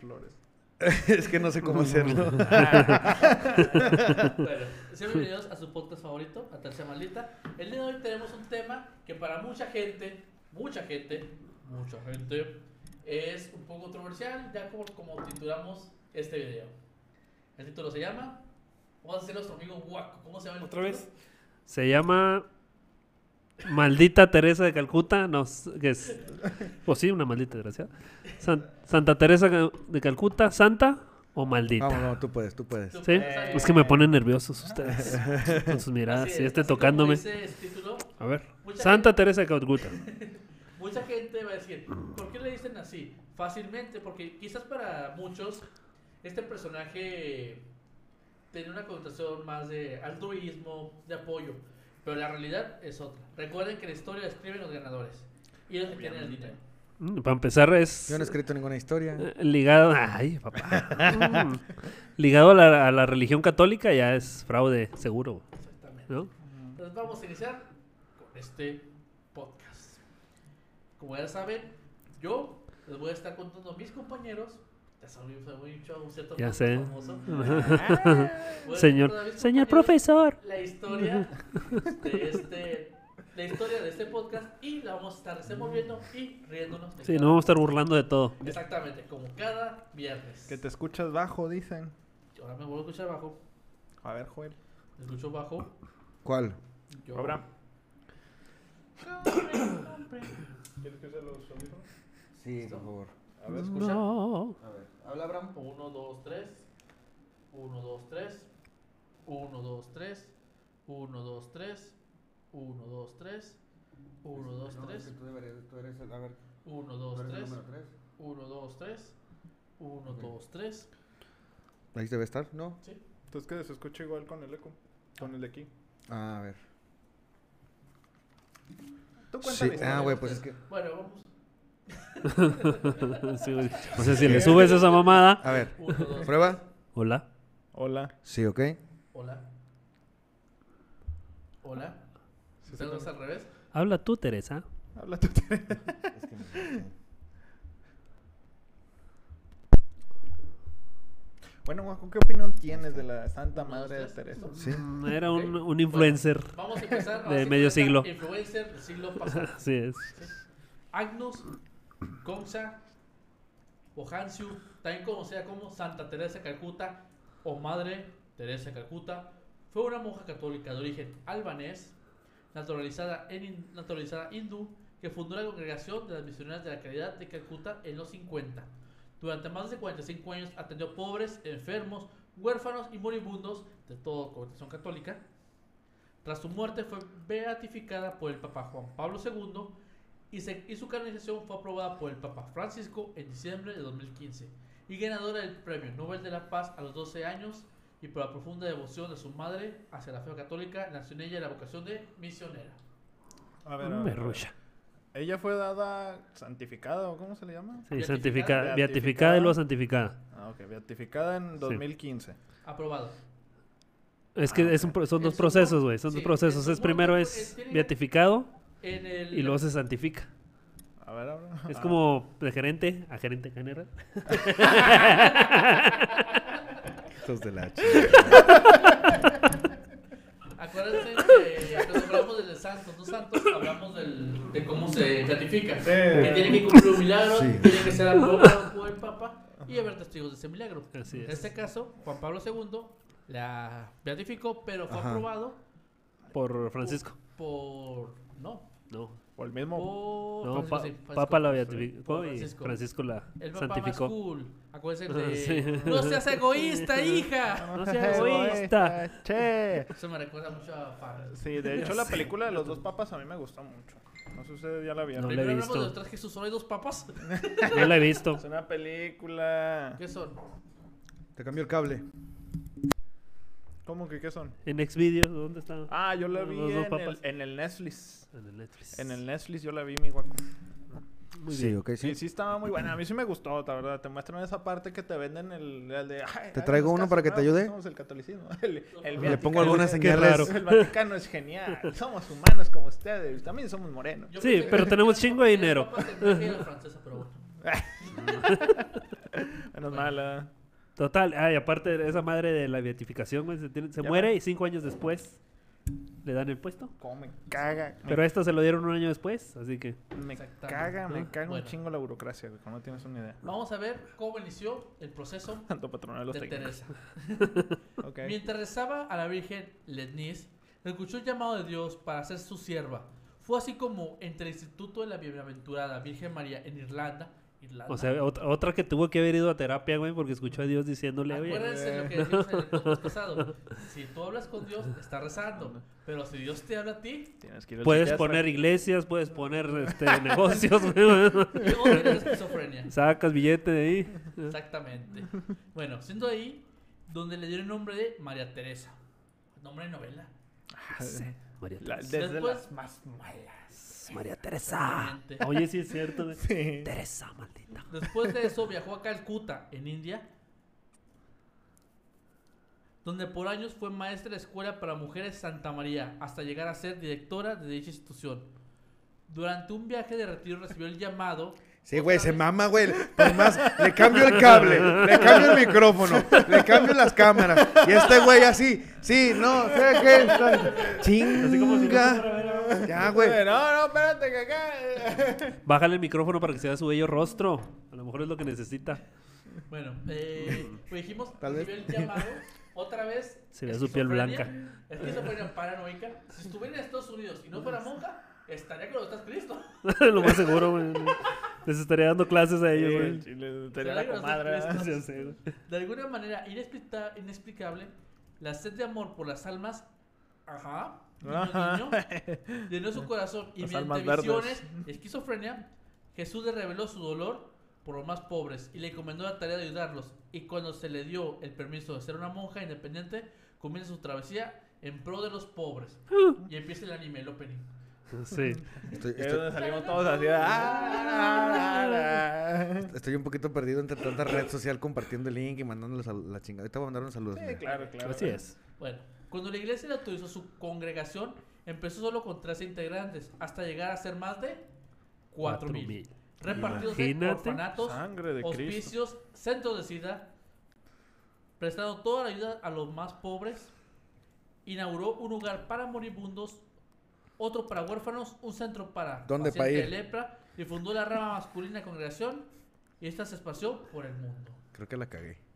flores. es que no sé cómo hacerlo. Bueno, sean bienvenidos a su podcast favorito, a Tercia Maldita. El día de hoy tenemos un tema que para mucha gente, mucha gente, mucha gente, es un poco controversial, ya como, como titulamos este video. El título se llama, vamos a hacer nuestro amigo Guaco, ¿cómo se llama el ¿Otra título? vez? Se llama Maldita Teresa de Calcuta. No, s- que es. Pues sí, una maldita desgraciada. San- Santa Teresa de Calcuta, ¿santa o maldita? Vamos, no, tú puedes, tú puedes. ¿Sí? salir. Es que me ponen nerviosos ustedes con sus miradas. Es, este tocándome. título, A ver. Mucha Santa Teresa de Calcuta. Mucha gente va a decir, ¿por qué le dicen así? Fácilmente, porque quizás para muchos este personaje tiene una connotación más de altruismo, de apoyo, pero la realidad es otra. Recuerden que la historia la escriben los ganadores y ellos que tienen el dinero. Mm, Para empezar es Yo no he escrito ninguna historia. eh, ligado... Ay, papá. Mm. ligado a la, a la religión católica ya es fraude seguro, Exactamente. ¿no? Entonces vamos a iniciar con este podcast. Como ya saben, yo les voy a estar contando a mis compañeros. Un cierto Ya famoso, sé. famoso. Señor, señor profesor. La historia de este, la historia de este podcast y la vamos a estar desenvolviendo y riéndonos. de Sí, cada- no vamos a estar burlando de todo. Exactamente, como cada viernes. Que te escuchas bajo, dicen. Ahora me vuelvo a escuchar bajo. A ver, Joel. Me escucho bajo. ¿Cuál? Yo... Abraham. Compre. ¿Quieres que se los audífonos? Sí, por favor. A ver, escucha. No. A ver, habla Abraham. 1, 2, 3. 1, 2, 3. 1, 2, 3. 1, 2, 3. 1, 2, 3. 1, 2, 3. Tú deberías, tú eres el, a ver, 1, tú 2, eres el 3. número 3. 1, 2, 3. 1, 2, 3. Ahí debe estar, ¿no? Sí. Entonces que se escucha igual con el eco. Con el de aquí. Ah, a ver. Tú cuenta Sí, ah, güey, pues es que. Bueno, vamos. Sí, o sea, si le subes esa mamada. A ver, 1, 2, prueba. Hola. Hola. Sí, ok. Hola. Hola. ¿Se sí, al revés? Habla tú, Teresa. Habla tú. Me- Bueno, Guaco, ¿qué opinión tienes de la Santa Madre de. Teresa? Sí. Mm, Era un, influencer. Vamos a empezar. ahora De medio siglo. Influencer del siglo pasado. Así es. Agnus Concha Ohanciu, también conocida como Santa Teresa de Calcuta o Madre Teresa de Calcuta, fue una monja católica de origen albanés, naturalizada, en, naturalizada hindú, que fundó la congregación de las misioneras de la caridad de Calcuta en los 50. Durante más de 45 años atendió pobres, enfermos, huérfanos y moribundos de toda congregación católica. Tras su muerte fue beatificada por el Papa Juan Pablo II y, se- y su canonización fue aprobada por el Papa Francisco en diciembre de 2015 y ganadora del Premio Nobel de la Paz a los 12 años y por la profunda devoción de su madre hacia la fe católica nació en ella la vocación de misionera. A ver, a Me ver. Ella fue dada santificada, ¿o cómo se le llama? Sí, Beatificada. santificada. Beatificada y luego santificada. Ah, ok, beatificada en 2015. Aprobado. Es que Ah, es un son dos procesos, güey. Son sí, dos procesos. su Es primero es tiene- beatificado En el, y luego se santifica. A ver, ahora. Es Ah, como de gerente a gerente canera. Estos de la. Acuérdense que cuando hablamos de los santos, no santos, hablamos del, de cómo se beatifica. Sí. Que tiene que cumplir un milagro, Sí. tiene que ser aprobado por el Papa y haber testigos de ese milagro. Así En es. este caso, Juan Pablo II la beatificó, pero fue Ajá. aprobado Por Francisco. por. No, No. O el mismo. por. No, Francisco, pa- sí, Francisco. Papa la beatificó y Francisco. Francisco la El Papa más santificó. cool. Acuérdense de. sí. No seas egoísta, hija. No seas egoísta. Che. Eso me recuerda mucho a Farrell. Sí, de hecho la película de los dos papas a mí me gustó mucho. No sé si ustedes ya la vieron. No la he Primero hablamos visto. de los tres Jesús, solo hay dos papas. No la he visto. Es una película. ¿Qué son? Te cambió el cable. ¿Cómo que qué son? En Xvideos, ¿dónde está? Ah, yo la Los vi dos en el, en el Netflix. En el Netflix. En el Netflix yo la vi, mi guaco. Muy Sí, bien. ok, Sí, sí. sí estaba muy buena. A mí sí me gustó, la verdad. Te muestran esa parte que te venden el, el de... "Ay, ¿Te traigo uno para que te ayude? Somos el catolicismo. El, el Le pongo Vaticano- algunas señales. El Vaticano es genial. Somos humanos como ustedes. También somos morenos. Yo Sí, pero tenemos chingo de dinero. Menos mal, ¿eh? Total, ay, aparte de esa madre de la beatificación, güey, se, tiene- se Ya muere y cinco años después le dan el puesto. Cómo me caga. me- Pero a esto se lo dieron un año después, así que... Me Exactamente. caga, me caga Bueno. un chingo la burocracia, güey. como No tienes una idea. Vamos a ver cómo inició el proceso Tanto patronal los de técnicos. Teresa. Ok. Mientras rezaba a la Virgen Letnis, escuchó el llamado de Dios para ser su sierva. Fue así como entre el Instituto de la Bienaventurada Virgen María en Irlanda, Irlanda. O sea, ot- otra que tuvo que haber ido a terapia, güey, porque escuchó a Dios diciéndole, oye, Acuérdense lo que decimos en el podcast pasado. Si tú hablas con Dios, está rezando. Pero si Dios te habla a ti, Tienes que ir al puedes poner iglesias, puedes poner este, negocios, güey. esquizofrenia. Sacas billete de ahí. Exactamente. Bueno, siendo ahí donde le dieron el nombre de María Teresa. Nombre de novela. Ah, María La- Teresa. desde Después- las más malas. María Teresa. Oye, sí es cierto. Sí. Teresa, maldita. Después de eso viajó a Calcuta, en India, donde por años fue maestra de escuela para mujeres Santa María, hasta llegar a ser directora de dicha institución. Durante un viaje de retiro recibió el llamado. Sí, güey, se mama, güey. Por más, le cambio el cable, le cambio el micrófono, le cambio las cámaras. Y este güey así, sí, no, sé qué. Así como si no Ya, güey. No, no, espérate que acá. Bájale el micrófono para que se vea su bello rostro. A lo mejor es lo que necesita. Bueno, eh, pues dijimos, Tal vez. recibió el llamado. Otra vez. Se ve su piel blanca. Esquizofrenia paranoica. Si estuviera en Estados Unidos y no fuera monja, estaría con los estás Cristo. lo más seguro, güey. Les estaría dando clases a ellos, güey. Chile, tenía Será la comadre. De alguna manera inexplica- inexplicable, la sed de amor por las almas, ajá, guiño, llenó su corazón y Las mediante almas verdes. visiones, esquizofrenia, Jesús le reveló su dolor por los más pobres y le encomendó la tarea de ayudarlos. Y cuando se le dio el permiso de ser una monja independiente, comienza su travesía en pro de los pobres. Y empieza el anime, el opening. Sí. Estoy, estoy- donde salimos todos así. "Ah, ah, ah". estoy un poquito perdido entre tanta red social compartiendo el link y mandándoles a la chingada. Ahorita voy a mandar unos saludos. Sí, claro, claro. Así es. Bueno, cuando la iglesia le autorizó su congregación, empezó solo con 13 integrantes, hasta llegar a ser más de 4.000. mil. repartidos en orfanatos, de Cristo. hospicios, centros de sida, prestando toda la ayuda a los más pobres. Inauguró un lugar para moribundos, otro para huérfanos, un centro para ¿Dónde pacientes de lepra y fundó la rama masculina congregación y esta se esparció por el mundo. Creo que la cagué.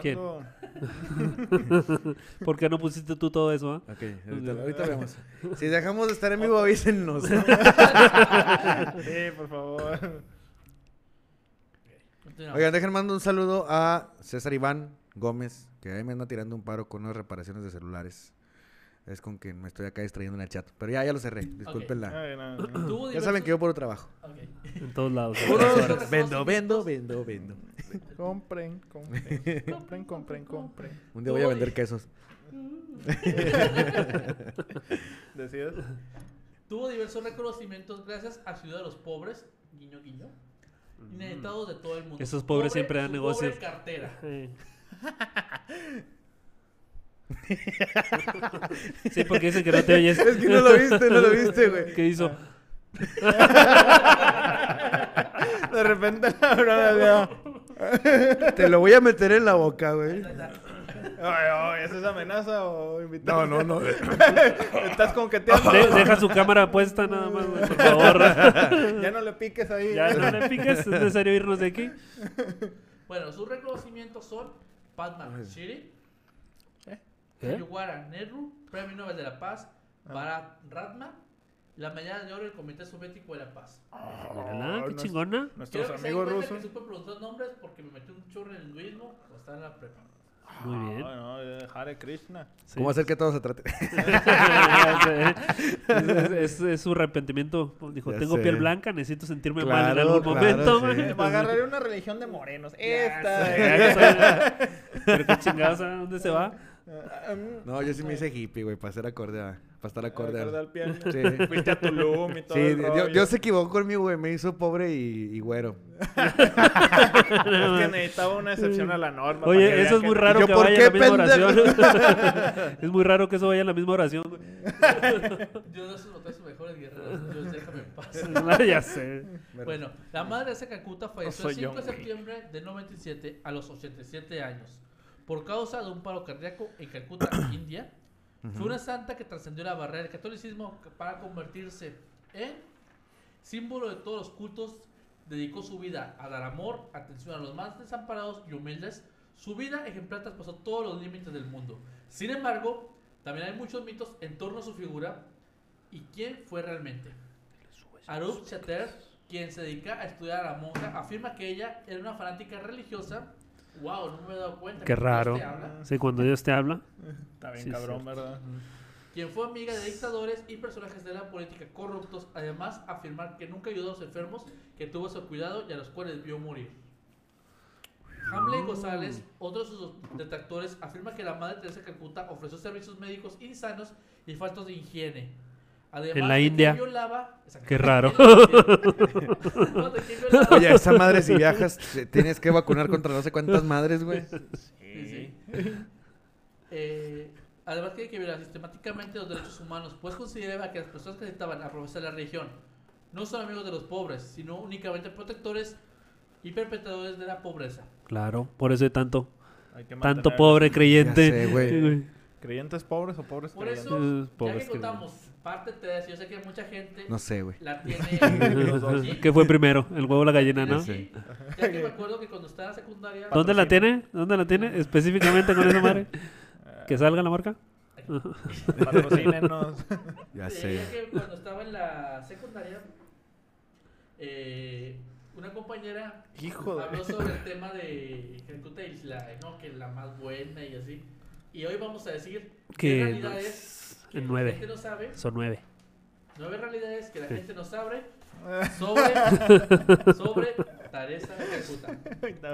¿Quién? ¿Por qué no pusiste tú todo eso? Ok, ahorita, ahorita vemos. Si dejamos de estar en vivo, avísennos. Sí, por favor. Oigan, dejen mando un saludo a César Iván Gómez, que ahí me anda tirando un paro con unas reparaciones de celulares. Es con quien me estoy acá distrayendo en el chat. Pero ya, ya lo cerré. Disculpen la. Ay, no, no. Tuvo Ya saben que yo puro trabajo. En todos lados. Horas. Vendo, vendo, vendo, vendo. Compren, compren, compren, compren, compren. Un día voy a vender quesos. ¿Decides? Tuvo diversos reconocimientos gracias a Ciudad de los Pobres, guiño guiño, ineditados de todo el mundo. Esos pobres pobre- siempre dan negocios. Pobre cartera. Eh. Sí, porque dicen que no te oyes. Es que no lo viste, no lo viste, güey. ¿Qué hizo? De repente la broma Te lo voy a meter en la boca, güey. Ay, ay, ¿es esa amenaza o invitado? No, no, no. Estás conqueteando. De- deja su cámara puesta nada más, güey, por favor. Ya no le piques ahí. ya no le piques, es necesario irnos de aquí. Bueno, sus reconocimientos son Padma Shiri, Yuwara Nehru, Premio Nobel de la Paz, Bharat Ratna, la medalla de oro del Comité Soviético de la Paz. Mírala, qué nos- chingona. Nuestros que se den amigos cuenta rusos. que supe pronunciar nombres porque me metí un chorro en el hinduismo estaba en la prepa. Muy bien. No, no, eh, Hare Krishna. Sí. ¿Cómo hacer que todo se trate? es, es- es- su arrepentimiento. Dijo, Ya tengo sé. piel blanca, necesito sentirme mal en Claro, algún claro, momento. sí. Me agarraré una religión de morenos. Esta. Pero qué chingados, ¿a dónde se va? Ah, No, yo sí me hice hippie, güey, para ser acorde a... Para estar acorde acorde a... al piano. Sí. Fuiste a Tulum y todo Sí, el Dios, rollo. Dios se equivocó conmigo, güey. Me hizo pobre y, y güero. Es que necesitaba una excepción a la norma. Oye, eso es muy que- raro yo, que ¿por vaya qué, en la misma pendejo? oración. es muy raro que eso vaya en la misma oración. güey. Dios de sus sus mejores guerreros. Dios, déjame en paz. Ah, ya sé. Bueno, la madre de esa Calcuta falleció el 5 de yo, septiembre de 97 a los 87 años por causa de un paro cardíaco en Calcuta, India. Fue una santa que trascendió la barrera del catolicismo para convertirse en símbolo de todos los cultos. Dedicó su vida a dar amor, atención a los más desamparados y humildes. Su vida ejemplar traspasó todos los límites del mundo. Sin embargo, también hay muchos mitos en torno a su figura y quién fue realmente. Arup Chater, quien se dedica a estudiar a la monja, afirma que ella era una fanática religiosa. Wow, no me he dado cuenta. Qué Dios raro. te habla. Sí, cuando Dios te habla. Está bien Sí, cabrón, cierto. ¿verdad? Quien fue amiga de dictadores y personajes de la política corruptos. Además, afirmar que nunca ayudó a los enfermos, que tuvo su cuidado y a los cuales vio morir. Hamley González, otro de sus detractores, afirma que la madre Teresa de Calcuta ofreció servicios médicos insanos y faltos de higiene. Además, En la de India. violaba-. Qué raro. No, de que violaba- Oye, esa madre, si viajas, te tienes que vacunar contra no sé cuántas madres, güey. Sí, sí. Eh, además tiene que violar sistemáticamente los derechos humanos, pues consideraba que las personas que necesitaban a profesar la religión no son amigos de los pobres, sino únicamente protectores y perpetradores de la pobreza. Claro, por eso hay tanto, Hay que tanto pobre creyente. Sé, ¿Creyentes pobres o pobres Por creyentes? eso, ya que- contamos parte 3, yo sé que mucha gente No sé, güey. la tiene... Sí, ¿Qué fue primero? ¿El huevo o la gallina, no? sí. Ya que me acuerdo que cuando estaba en secundaria... ¿Dónde la tiene? ¿Dónde la tiene? Específicamente con esa madre. ¿Que salga la marca? Patrocínenos. Ya sé. ya que cuando estaba en la secundaria, eh, una compañera Hijo de... habló sobre el tema de y la, no, que la más buena y así. Y hoy vamos a decir Que qué no- realidades que en la nueve. gente no sabe, Son nueve. nueve realidades que la Sí. gente no sabe sobre, sobre Teresa Calcuta.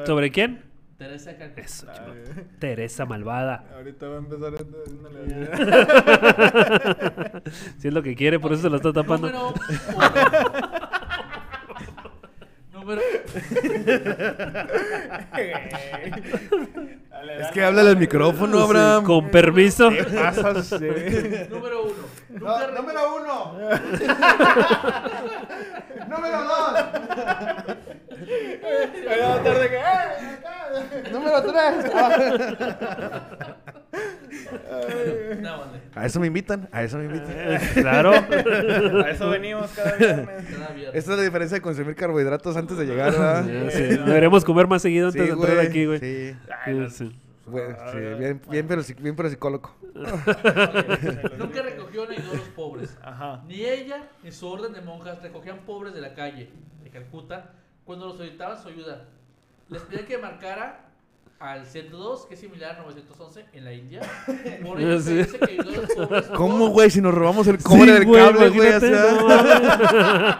¿Sobre quién? Teresa Calcuta. Eso. Teresa Malvada. Ahorita va a empezar haciéndole- Si es lo que quiere, por eso se lo está tapando. Número uno. Número Dale, Es que háblale al micrófono, Abraham. Con permiso. ¿Qué pasa? Sí. Número uno. Nunca re- uno. número dos. ¡eh! Número tres. No, vale. A eso me invitan, a eso me invitan. Claro. A eso venimos cada viernes. Esta es la diferencia de consumir carbohidratos antes de llegar, ¿verdad? Ya, sí. Deberíamos comer más seguido antes Sí, de entrar aquí, güey. Sí, Ay, no. Bueno, sí, bien, bien, pero, bien, pero psicólogo. Nunca recogió ni ayudó a los pobres. Ajá. Ni ella ni su orden de monjas recogían pobres de la calle de Calcuta cuando los solicitaban su ayuda. Les pedían que marcara al 102, que es similar a 911 en la India. Por ello se dice que ayudó a los pobres. ¿Cómo, güey? Si nos robamos el cobre Sí, del cable, güey. o sea.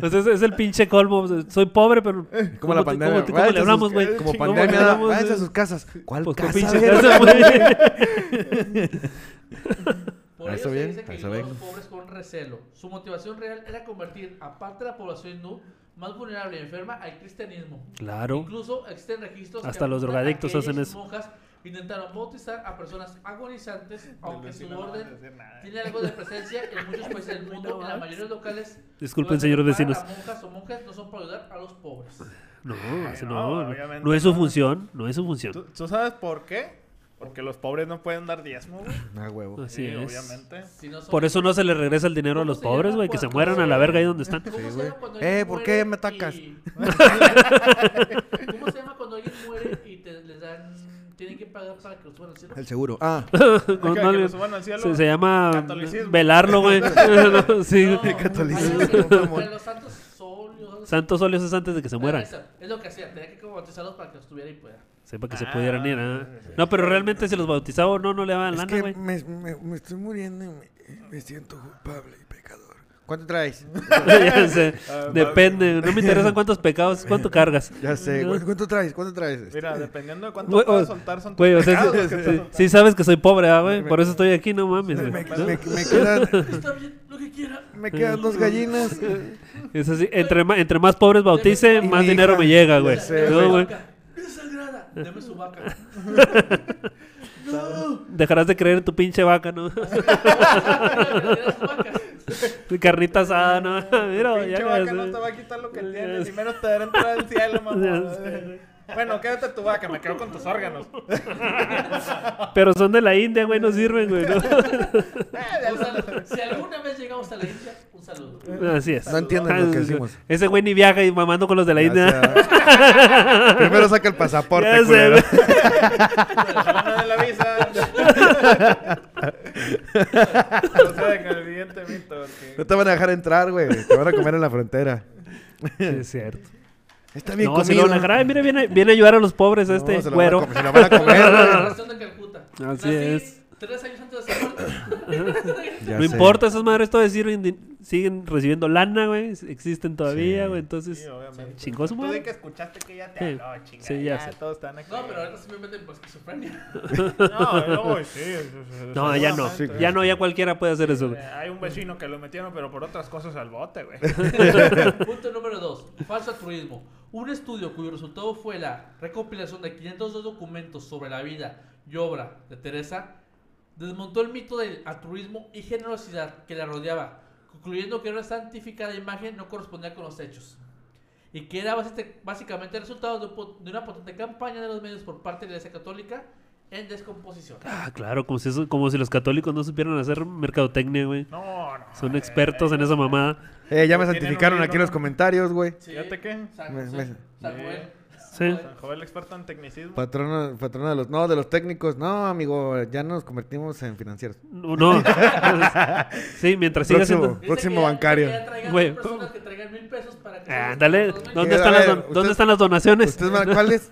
Pues es, es el pinche colmo. Soy pobre, pero. Como la te- pandemia. ¿Cómo, le hablamos, güey? Como ¿Cómo le pandemia. Váyanse a sus casas. ¿Cuál Pues con casa, pinche casa, güey. Por ello eso se bien, dice que los bien. pobres con recelo. Su motivación real era convertir a parte de la población hindú más vulnerable y enferma al cristianismo. Claro. Incluso existen registros que Hasta los apuntan a drogadictos que hacen eso. monjas intentaron bautizar a personas agonizantes, aunque su no orden tiene algo de presencia en muchos países del mundo, en la mayoría de los locales. Disculpen, señores vecinos. monjas o monjes no son para ayudar a los pobres. No, no, no, no, es su función, no es su función. ¿Tú, tú sabes por qué? Porque los pobres no pueden dar diezmo, güey. Ah, huevo. Así Sí, es. obviamente. Si no son- Por eso no se les regresa el dinero a ¿Cómo los pobres, güey, que se mueran a la verga ahí donde están. ¿Cómo Sí, se güey. llama cuando Eh, alguien ¿por muere qué me atacas? y- ¿Cómo se llama cuando alguien muere y te les dan tienen que pagar para que lo suban al cielo? El seguro. Ah, Con- que no, lo suban al cielo. se, se llama Catolicismo. velarlo, güey. No, sí. No, catolicismo, hay los santos óleos. Santos óleos es antes de que se mueran. Eso, es lo que hacía, tenía que bautizarlos para que los tuviera y pueda. Sepa que se Ah, pudieran ir. ¿ah? sí. No, pero realmente si los bautizaba o no, no le daban es lana, que güey. me, me, me estoy muriendo y me, me siento culpable y pecador. ¿Cuánto traes? ya sé. Ah, Depende. No me interesan cuántos pecados, cuánto cargas. Ya sé. ¿cu- ¿Cuánto traes? ¿Cuánto traes? Mira, dependiendo de cuánto puedas o- soltar, son tus Güey, o sea, pecados sí, sí- sí sabes que soy pobre, ah, güey. Por eso estoy aquí, no mames. Me, ¿No? me- me quedan, Está bien, lo que quiera. me quedan dos gallinas. Es así, entre, más, entre más pobres bautice, más dinero me llega, güey. No, güey. Deme su vaca. no. Dejarás de creer en tu pinche vaca, ¿no? Carnita asada, ¿no? Mira, Pinche ya vaca ves, no te va a quitar lo que tienes. Y menos te dará entrar al cielo, mamá. Bueno, quédate tu vaca, me quedo con tus órganos. Pero son de la India, güey, no sirven, güey. ¿no? Eh. Si alguna vez llegamos a la India, saludo. Así es. No entienden lo que decimos. Ese güey ni viaja y mamando con los de la India. Primero saca el pasaporte, Ya sé, de la visa. No el te van a dejar entrar, güey. Te van a comer en la frontera. Sí, es cierto. Está bien No, si comido. lo van a dejar, ay, mira, viene, viene a ayudar a los pobres No, este se lo van a güero. comer, se lo van a comer. Así es. Tres años antes de ser muerto. Ya no sé. importa, esas madres todavía sirven, siguen recibiendo lana, güey. Existen todavía, Sí. güey. Entonces, Sí, obviamente. chingó su Tú madre. di que escuchaste que ya te Sí. habló, chinga. Sí, ya ya, sé. todos están aquí. No, pero ahorita sí me meten por esquizofrenia. No, no, sí. sí, sí, No, ya no. seguramente. Ya no, ya cualquiera puede hacer eso, güey. Hay un vecino que lo metieron, pero por otras cosas al bote, güey. Punto número 2. Falso altruismo. Un estudio cuyo resultado fue la recopilación de 502 documentos sobre la vida y obra de Teresa desmontó el mito del altruismo y generosidad que la rodeaba, concluyendo que una santificada imagen no correspondía con los hechos. Y que era básicamente- el resultado de, una potente campaña de los medios por parte de la Iglesia Católica en descomposición. Ah, claro, como si, eso, como si los católicos no supieran hacer mercadotecnia, güey. No, no. Son eh, expertos en esa mamada. Eh, ya me santificaron aquí en los comentarios, güey. Sí. Fíjate que- San Me- me- San. Sí. San Joel, experto en tecnicismo. Patrono, patrono de los... No, de los técnicos. No, amigo, ya nos convertimos en financieros. No. no. sí, mientras siga Próximo. siendo. Próximo ya- bancario. que ya traigan Güey. dos personas que traigan mil pesos para que... Ah, ¿dónde Eh, están, a las, ver, don- usted- ¿dónde están las donaciones? ¿Ustedes van- cuáles?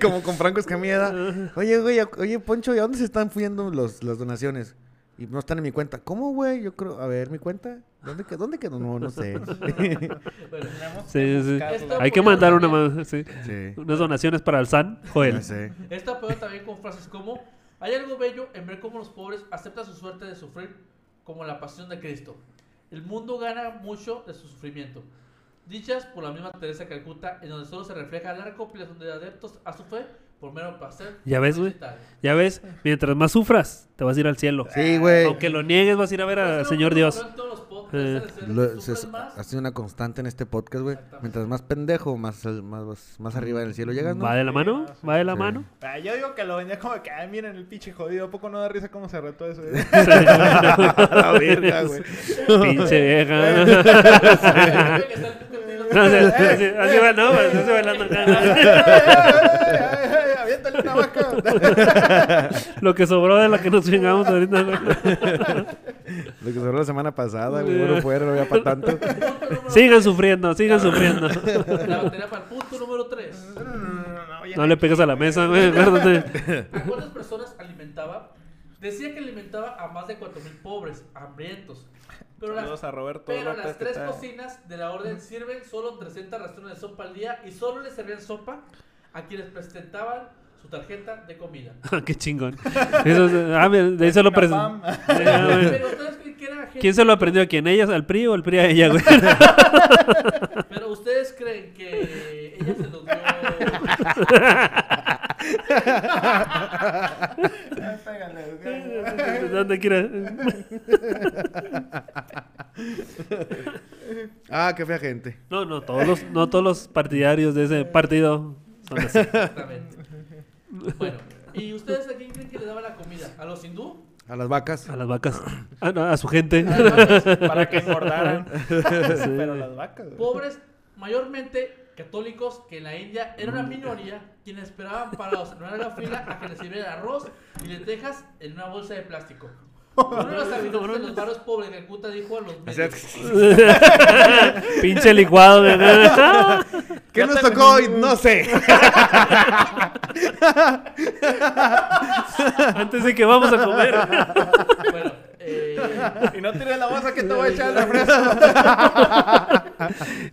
Como con Franco Escamilla. Oye, güey, oye, Poncho, ¿y a dónde se están fuyendo los, las donaciones? Y no están en mi cuenta. ¿Cómo, güey? Yo creo... A ver, ¿mi cuenta? ¿Dónde, quedó? ¿Dónde quedó? No, no sé. Bueno, Tenemos Sí, Hay que mandar una más, sí. sí. Unas donaciones para el SAN, Joel. Esto apoyó también con frases como Hay algo bello en ver cómo los pobres aceptan su suerte de sufrir como la pasión de Cristo. El mundo gana mucho de su sufrimiento. Dichas por la misma Teresa Calcuta, en donde solo se refleja la recopilación de adeptos a su fe por mero placer. Ya ves, güey. Ya ves, mientras más sufras, te vas a ir al cielo. Sí, güey. Aunque lo niegues, vas a ir a ver al Señor Dios. no en todos los podcasts, Eh, Lo- se- ha sido una constante en este podcast, güey. Mientras más pendejo, más, más, más arriba del cielo llegas, ¿no? ¿Va de la mano? ¿Va de la Sí. mano? Ah, yo digo que lo vendía como que, ay, miren el pinche jodido. ¿A poco no da risa cómo se retó eso? eh? la verga, güey. Pinche vieja. No, así, así, así va, no, así bailando acá. Aviéntale una vaca. Lo que sobró de la que nos chingamos ahorita. Lo que sobró la semana pasada, güey. Bueno, fuera, no había para tanto. Sigan sufriendo, sigan sufriendo. La batería para el punto número 3. No le pegues a la mesa, güey, acuérdate. ¿A cuántas personas alimentaba? Decía que alimentaba a más de 4.000 pobres, hambrientos. Pero las, Saludos a Roberto pero López, las tres cocinas de la orden sirven solo 300 raciones de sopa al día y solo le servían sopa a quienes presentaban su tarjeta de comida. Qué chingón. Eso, es- ah, de eso lo pres-. Pero ustedes creen que era gente... ¿Quién se lo aprendió a quién? ¿Ellas al PRI o el PRI a ella, güey? Pero ustedes creen que ella se los dio... ¿Dónde quiera? Ah, qué fea gente. No, no, todos los, no todos los partidarios de ese partido son así. Exactamente. Bueno, ¿y ustedes a quién creen que le daba la comida? ¿A los hindú? A las vacas. A las vacas. Ah, no, a su gente. ¿A las vacas? Para que engordaran. Pero las vacas. pobres, mayormente católicos, que en la India era una minoría, quienes esperaban parados en una fila a que les sirviera arroz y lentejas en una bolsa de plástico. Uno de los habitantes de los barrios pobres de Calcuta dijo a los medios, Pinche licuado, güey. ¿Qué nos tocó hoy? No sé. Antes de que vamos a comer. bueno, Eh, Y no tires la bolsa que te voy a echar de refresco.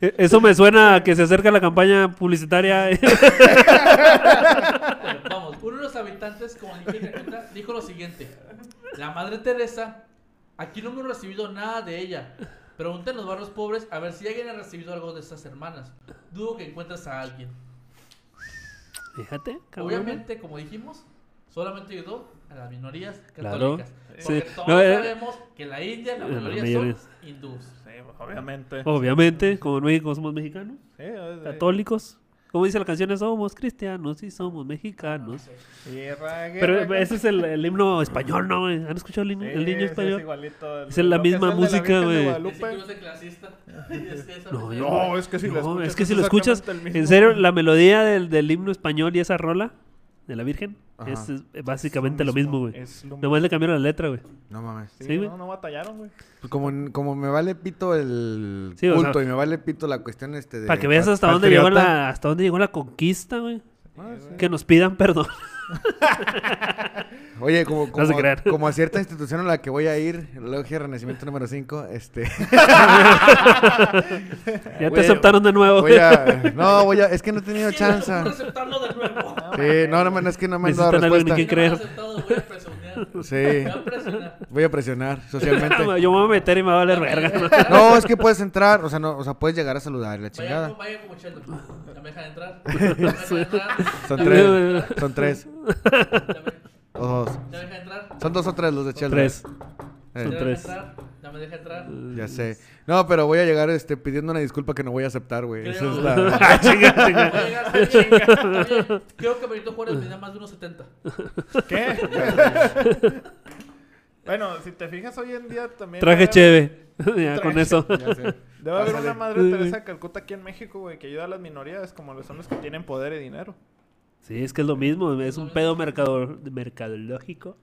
Eso me suena a que se acerca la campaña publicitaria. Bueno, vamos, uno de los habitantes, como dije dijo lo siguiente: La madre Teresa, aquí no hemos recibido nada de ella. Pregunten en los barrios pobres a ver si alguien ha recibido algo de estas hermanas. Dudo que encuentres a alguien. Fíjate, cabrón. Obviamente, como dijimos, solamente ayudó a las minorías Claro. católicas. Porque Sí. todos No, eh, sabemos que la India, la la mayoría mayoría. son hindús. Sí, obviamente. Obviamente, como en México somos mexicanos, Sí, católicos. Como dice la canción, somos cristianos y somos mexicanos. Rague, Pero ese es el, el himno español, ¿no? güey? ¿Han escuchado el, himno- Sí, el niño ese Es, español? igualito. Es la misma el música, güey. No No, es que si lo No, escuchas. es que si lo escuchas, el en serio, la melodía del, del himno español y esa rola de la Virgen Ajá. es, es básicamente lo mismo, güey. Nomás le cambiaron la letra, güey. No mames. Sí, no, no batallaron, güey. Pues como, como me vale pito el Sí, o culto sea, y me vale pito la cuestión este de... Para que veas hasta dónde, llegó la, hasta dónde llegó la conquista, güey. Ah, sí. Que nos pidan perdón. Oye, como, No como, se crean. como a cierta institución a la que voy a ir, Logia Renacimiento número 5, este... Ya te aceptaron de nuevo. Voy a... No, voy a... Es que no he tenido Sí, chance. no de nuevo. Sí, no, no, es que no me han dado respuesta. no me creer. Sí, Me voy a presionar. voy a presionar socialmente. Yo me voy a meter y me va a valer verga. ¿no? Es que puedes entrar, o sea, no, o sea, puedes llegar a saludar, la chingada. como- vaya como Sheldon. ¿Ya me dejan entrar? Son ¿Ya me tres, son tres, ¿Ya me- o dos. ¿Ya me dejan entrar? Son dos o tres los de Sheldon. Tres. Eh, ¿Ya Son tres. ¿Ya me deja entrar? ya sé. No, pero voy a llegar este, pidiendo una disculpa que no voy a aceptar, güey. Esa es la... Ah, chinga, chinga. Voy a llegar, bien. Creo que Benito Juárez medía más de unos 70. ¿Qué? bueno, si te fijas hoy en día también. Traje debe- cheve. ya Traje. con eso. Ya sé. Debe haber una madre Teresa de Calcuta aquí en México, güey, que ayuda a las minorías, como los son los que tienen poder y dinero. Sí, es que es lo mismo. Es un pedo mercado, mercadológico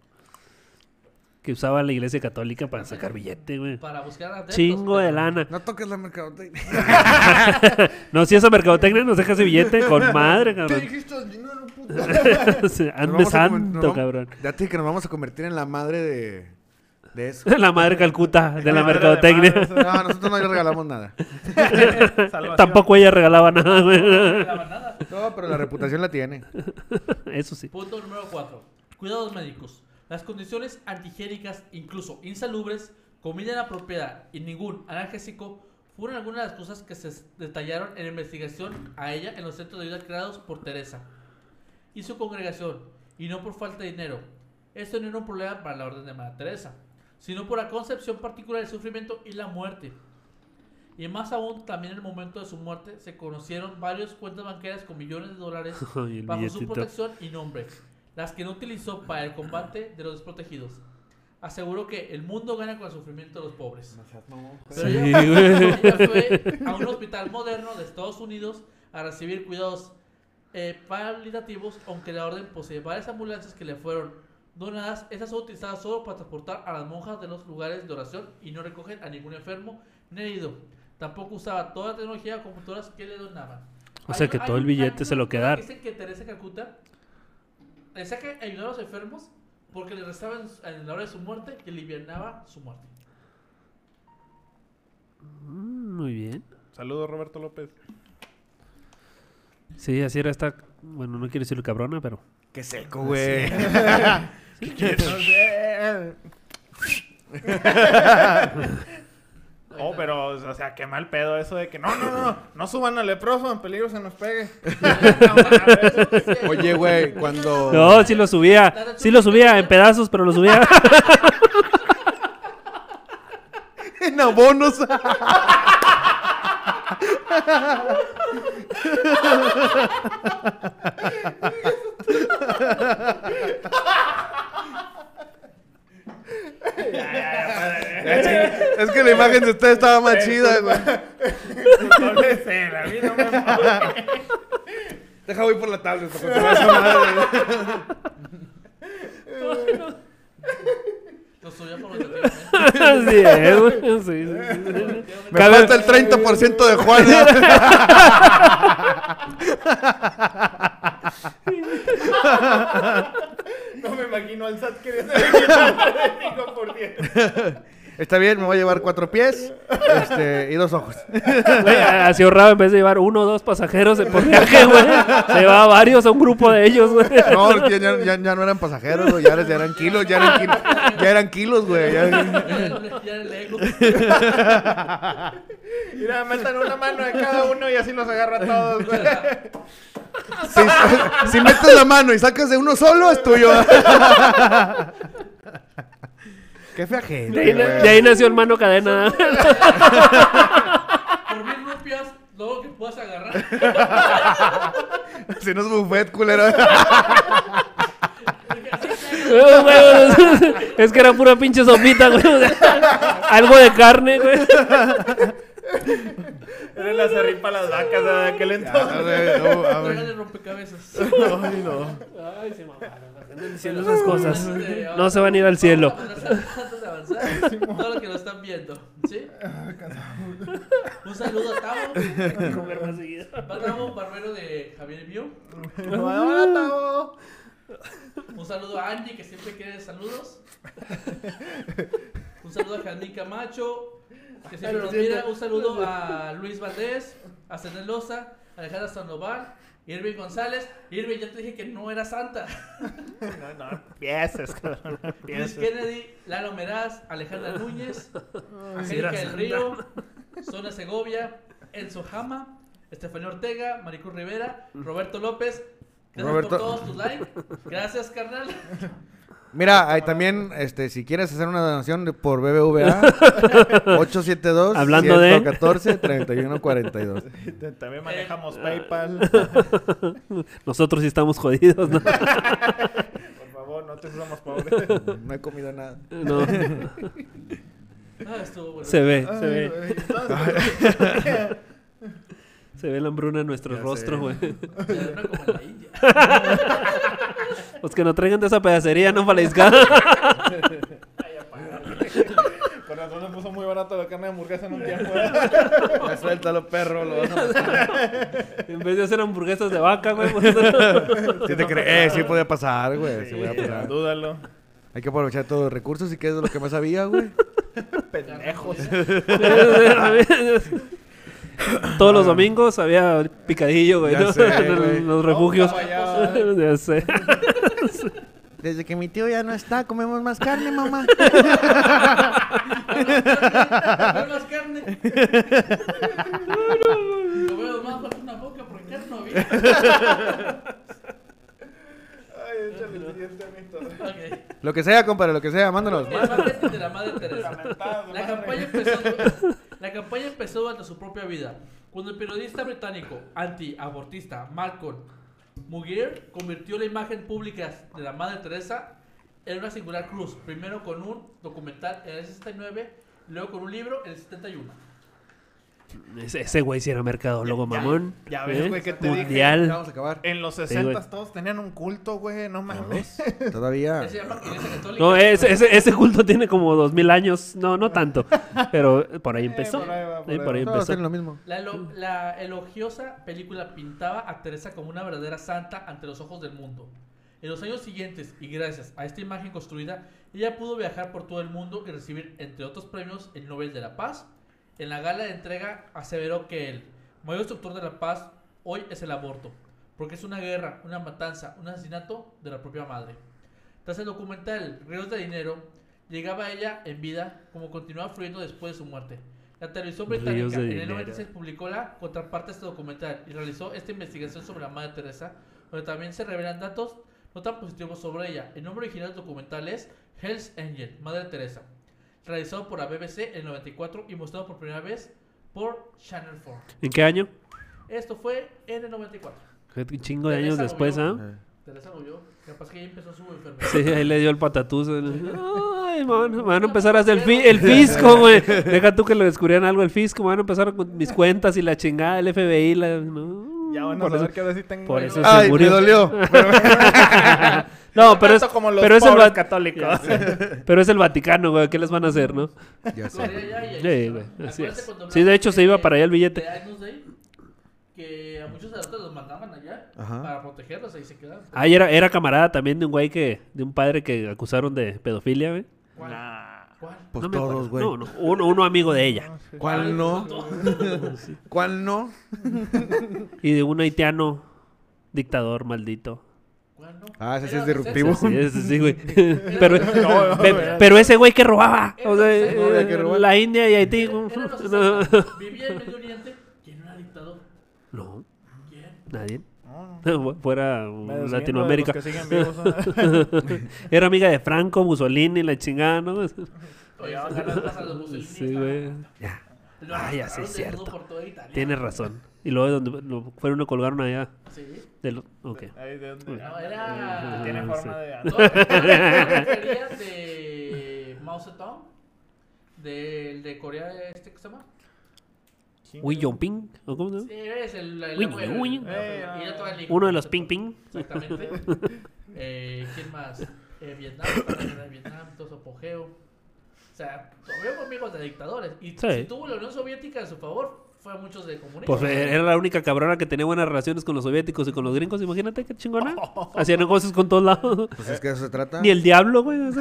que usaba la iglesia católica para sacar billete, güey. Para buscar adeptos. Chingo de lana. No toques la mercadotecnia. No, si esa mercadotecnia nos deja ese billete con madre, ¿Qué cabrón. dijiste? Dinero, Nos Ande santo, cabrón. Ya te dije que nos vamos a convertir en la madre de, de eso. La madre Calcuta de la de mercadotecnia. No, nosotros no le regalamos nada. Tampoco ella regalaba nada, güey. No regalan nada. No, pero la reputación la tiene. Eso sí. Punto número 4. Cuidados médicos. Las condiciones antigénicas, incluso insalubres, comida inapropiada y ningún analgésico fueron algunas de las cosas que se detallaron en la investigación a ella en los centros de ayuda creados por Teresa y su congregación, y no por falta de dinero. Esto no era un problema para la orden de Madre Teresa, sino por la concepción particular del sufrimiento y la muerte. Y más aún, también en el momento de su muerte se conocieron varias cuentas banqueras con millones de dólares bajo su protección y nombre, las que no utilizó para el combate de los desprotegidos. Aseguró que el mundo gana con el sufrimiento de los pobres. Pero Sí, ella, ella fue a un hospital moderno de Estados Unidos a recibir cuidados eh, palliativos, aunque la orden posee varias ambulancias que le fueron donadas. Estas son utilizadas solo para transportar a las monjas de los lugares de oración y no recogen a ningún enfermo ni herido. Tampoco usaba toda la tecnología o computadoras que le donaban. O sea Hay- que hay todo el billete hay se lo quedaron. Dicen que Teresa Calcuta decía que ayudaba a los enfermos porque le restaba en, en la hora de su muerte que alivianaba su muerte. Mm, Muy bien. Saludos, Roberto López. Sí, así era esta. Bueno, no quiero decirlo cabrona, pero. Qué seco, güey. Oh, pero, o sea, qué mal pedo eso de que no, no, no, no suban al leproso, en peligro se nos pegue. Oye, güey, cuando... No, sí lo subía. Sí lo subía en pedazos, pero lo subía. En abonos. es que la imagen de usted estaba más chida, güey. A mí no me mames. Deja voy por la tablet para continuar esa madre. Lo por sí, eh, güey. Sí, sí, sí. Me Cabe- falta el 30% de Juana. No me imagino al SAT quitar 5%. Está bien, me voy a llevar cuatro pies este, y dos ojos. Güey, así ahorraba en vez de llevar uno o dos pasajeros por viaje, güey. Se llevaba varios a un grupo de ellos, güey. No, ya, ya- ya- no eran pasajeros, güey, ya, ya eran kilos, ya eran kilos, ya eran kilos, güey. ya- Ya el ego. Mira, metan una mano de cada uno y así los agarra a todos, güey. Si, si metes la mano y sacas de uno solo, es tuyo. Qué fea gente, De ahí, güey. de ahí nació el mano cadena. Por mil rupias, luego que puedas agarrar. Si no es buffet, culero. Es que era pura pinche sopita, güey. Algo de carne, güey. Era la cerripa las vacas de aquel entonces. güey, no, güey. Tráigale rompecabezas. Ay, no. Ay, se mamaron. Diciendo esas cosas. No se van a ir al cielo. Antes de avanzar, todo lo que lo están viendo. ¿Sí? Un saludo a Tavo. Va Tavo, barbero de Javier Bio. Hola, Tavo. Un saludo a Angie, que siempre quiere saludos. Un saludo a Jazmín Camacho, que siempre nos mira. Un saludo a Luis Valdés, a Zenel Loza, a Alejandra Sandoval, Irving González. Irving, ya te dije que no era santa. No, no empieces, cabrón. No Luis. Kennedy, Lalo Meraz, Alejandra Núñez, Angélica del Río, Zona Segovia, Enzo Jama, Estefanía Ortega, Maricruz Rivera, Roberto López. Gracias Roberto- por todos tus likes. Gracias, carnal. Mira, ahí también, este, si quieres hacer una donación por BBVA, 872 Hablando de- 114 3142. También manejamos PayPal. Nosotros sí estamos jodidos, ¿no? Por favor, no te somos pobres. No he comido nada. No, Ah, estuvo bueno. se ve, Ay, se ve. Se ve la hambruna en nuestros Ya rostros, güey. Los que no traigan de esa pedacería, no para la isca. Con razón se puso muy barato la carne de hamburguesa en un tiempo. ¿eh? Ya suéltalo, perro. Lo vas a matar. En vez de hacer hamburguesas de vaca, güey. pues, Sí te crees, eh, sí podía pasar, güey. Sí, podía pasar. Dúdalo. Hay que aprovechar todos los recursos y que es de lo que más había, güey. Pendejos. Todos los domingos había picadillo, güey. ¿no? sé, en güey. los refugios. Ya sé. Desde que mi tío ya no está, comemos más carne, mamá. Más carne. Lo veo más falta una boca porque carne no había. Ay, échale el siguiente. Ok. Lo que sea, compadre, lo que sea, mándanos. El marketing de la madre Teresa. Lamentado, La campaña, empezó, la campaña empezó durante su propia vida, cuando el periodista británico anti-abortista Malcolm Mugier convirtió la imagen pública de la Madre Teresa en una singular cruz, primero con un documental en el 69, luego con un libro en el 71. Ese, ese güey sí era mercadólogo, Ya- mamón. ya ves, ¿Eh? güey, que te dije. Mundial. vamos a acabar. En los güey. 60 todos tenían un culto, güey. No mames. Todavía. No, ese, ese, ese culto tiene como dos mil años. No, no tanto. Pero por ahí empezó. por ahí va, por Eh, ahí por ahí empezó. hacen lo mismo. La, elo- la elogiosa película pintaba a Teresa como una verdadera santa ante los ojos del mundo. En los años siguientes, y gracias a esta imagen construida, ella pudo viajar por todo el mundo y recibir, entre otros premios, el Nobel de la Paz. En la gala de entrega aseveró que el mayor destructor de la paz hoy es el aborto, porque es una guerra, una matanza, un asesinato de la propia madre. Tras el documental Ríos de Dinero, llegaba ella en vida como continuaba fluyendo después de su muerte. La televisión británica en el dinero. 96 publicó la contraparte de este documental y realizó esta investigación sobre la Madre Teresa, donde también se revelan datos no tan positivos sobre ella. El nombre original del documental es Hell's Angel, Madre Teresa, realizado por la BBC en el 94 y mostrado por primera vez por Channel 4. ¿En qué año? Esto fue en el 94. Qué chingo de años después. ¿ah? Teresa murió, capaz que ahí empezó su enfermedad. Sí, ahí le dio el patatús. Ay, man, me van a empezar a hacer el, fi- el fisco, güey. Deja tú que lo descubrieran algo el fisco. Me van a empezar con mis cuentas y la chingada, el FBI. La, no, Ya van a por saber eso- que ahora sí tengo. por eso se Ay, me murió. dolió. No, pero es, como los pero es el católicos. pero es el Vaticano, güey. ¿Qué les van a hacer, no? Ya sé. Sí, güey, así es. Sí, de hecho, se iba para allá el billete. Que a muchos adultos los mandaban allá Ajá. para protegerlos, ahí se quedaban. Ah, y era, era camarada también de un güey que, de un padre que acusaron de pedofilia, güey. ¿Cuál? Nah. ¿Cuál? Pues no todos, güey. No, no, uno, uno amigo de ella. ¿Cuál no? ¿Cuál no? Y de un haitiano dictador maldito. ¿Cuál no? Ah, ese sí es disruptivo. Sí, ese sí, güey. pero, No, pe- no, pero ese güey que robaba. O sea, eh, que robaba. la India y Haití. Era los No. 60. Vivía en Medio Oriente. ¿Quién era dictador? No, ¿Quién? nadie. No, Fuera me deslindo de Latinoamérica. los que siguen vivos. Era amiga de Franco, Mussolini, la chingada, ¿no? Oye. Sí, güey. Ya. Ah, ya sí, es cierto. Tienes razón. Y luego donde lo fueron lo colgaron allá. Sí. De lo, ok. Ahí de donde- No, era- Tiene Sí. forma de... No, refería de Mao Zedong, del de Corea este que se llama. Wei Yongping, ¿o cómo se Sí, llama? es el, el, Uy, uy. Eh. Uno de los ping ping. Exactamente. Eh, ¿Quién más? Eh, Vietnam, Vietnam, todo su apogeo. O sea, tuvimos amigos de dictadores. Y Sí. si tuvo la Unión Soviética a su favor, fue a muchos de comunistas. Pues eh, era la única cabrona que tenía buenas relaciones con los soviéticos y con los gringos. Imagínate qué chingona. Hacía negocios con todos lados. Pues es que eso se trata. Ni el diablo, güey. no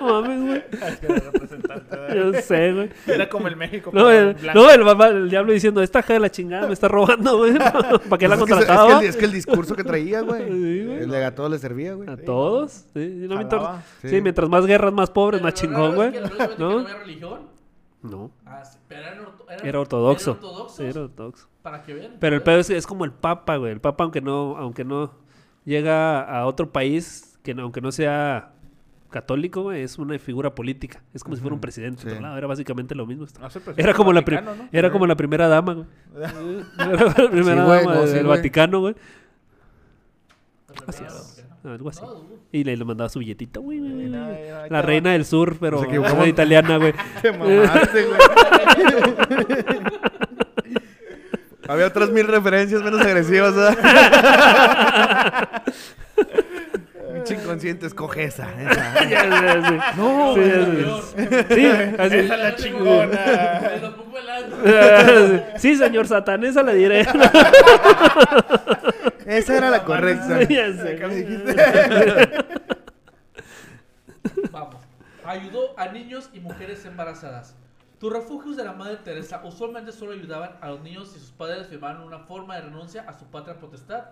mames, güey. Es que era representante, ¿verdad? Yo sé, güey. Era como el México. No, el, no, el, papá- el diablo diciendo, esta hija de la chingada me está robando, güey. ¿Para qué la Pues es, que, es, contrataba? que el, es que el discurso que traía, güey. Sí, güey. a todos le servía, güey. A todos. Sí, no Jalaba. sí, Sí. mientras más guerras, más pobres, Pero más chingón, güey. es que ¿No? no había religión. No, Ah, sí, pero eran orto- eran- era ortodoxo. eran ortodoxos, Sí, era ortodoxo. Para que vean. Pero el pedo es, es como el papa, güey. El papa, aunque no, aunque no llega a otro país, que no- aunque no sea católico, güey, es una figura política. Es como si fuera un presidente. de Sí. otro lado. Era básicamente lo mismo. No presidente Era como, la, pri- Vaticano, ¿no? era como la primera dama, güey. Era la primera Sí, güey, dama no, del sí. Vaticano, güey. Así Algo así. Y le, le mandaba su billetito, güey. güey, La reina del sur, pero Nos equivocamos. era italiana, güey. Te mamaste, güey. Había otras mil referencias menos agresivas, ¿verdad? Pinche inconsciente, escoge esa. esa. Sí. No, Sí, ya sé. Sí, así. Esa es la chingona. Me lo pongo helado. Sí, señor Satán, esa le diré. Esa era la correcta. Ya sé. Vamos. Ayudó a niños y mujeres embarazadas. Tus refugios de la Madre Teresa usualmente solo ayudaban a los niños si sus padres firmaban una forma de renuncia a su patria potestad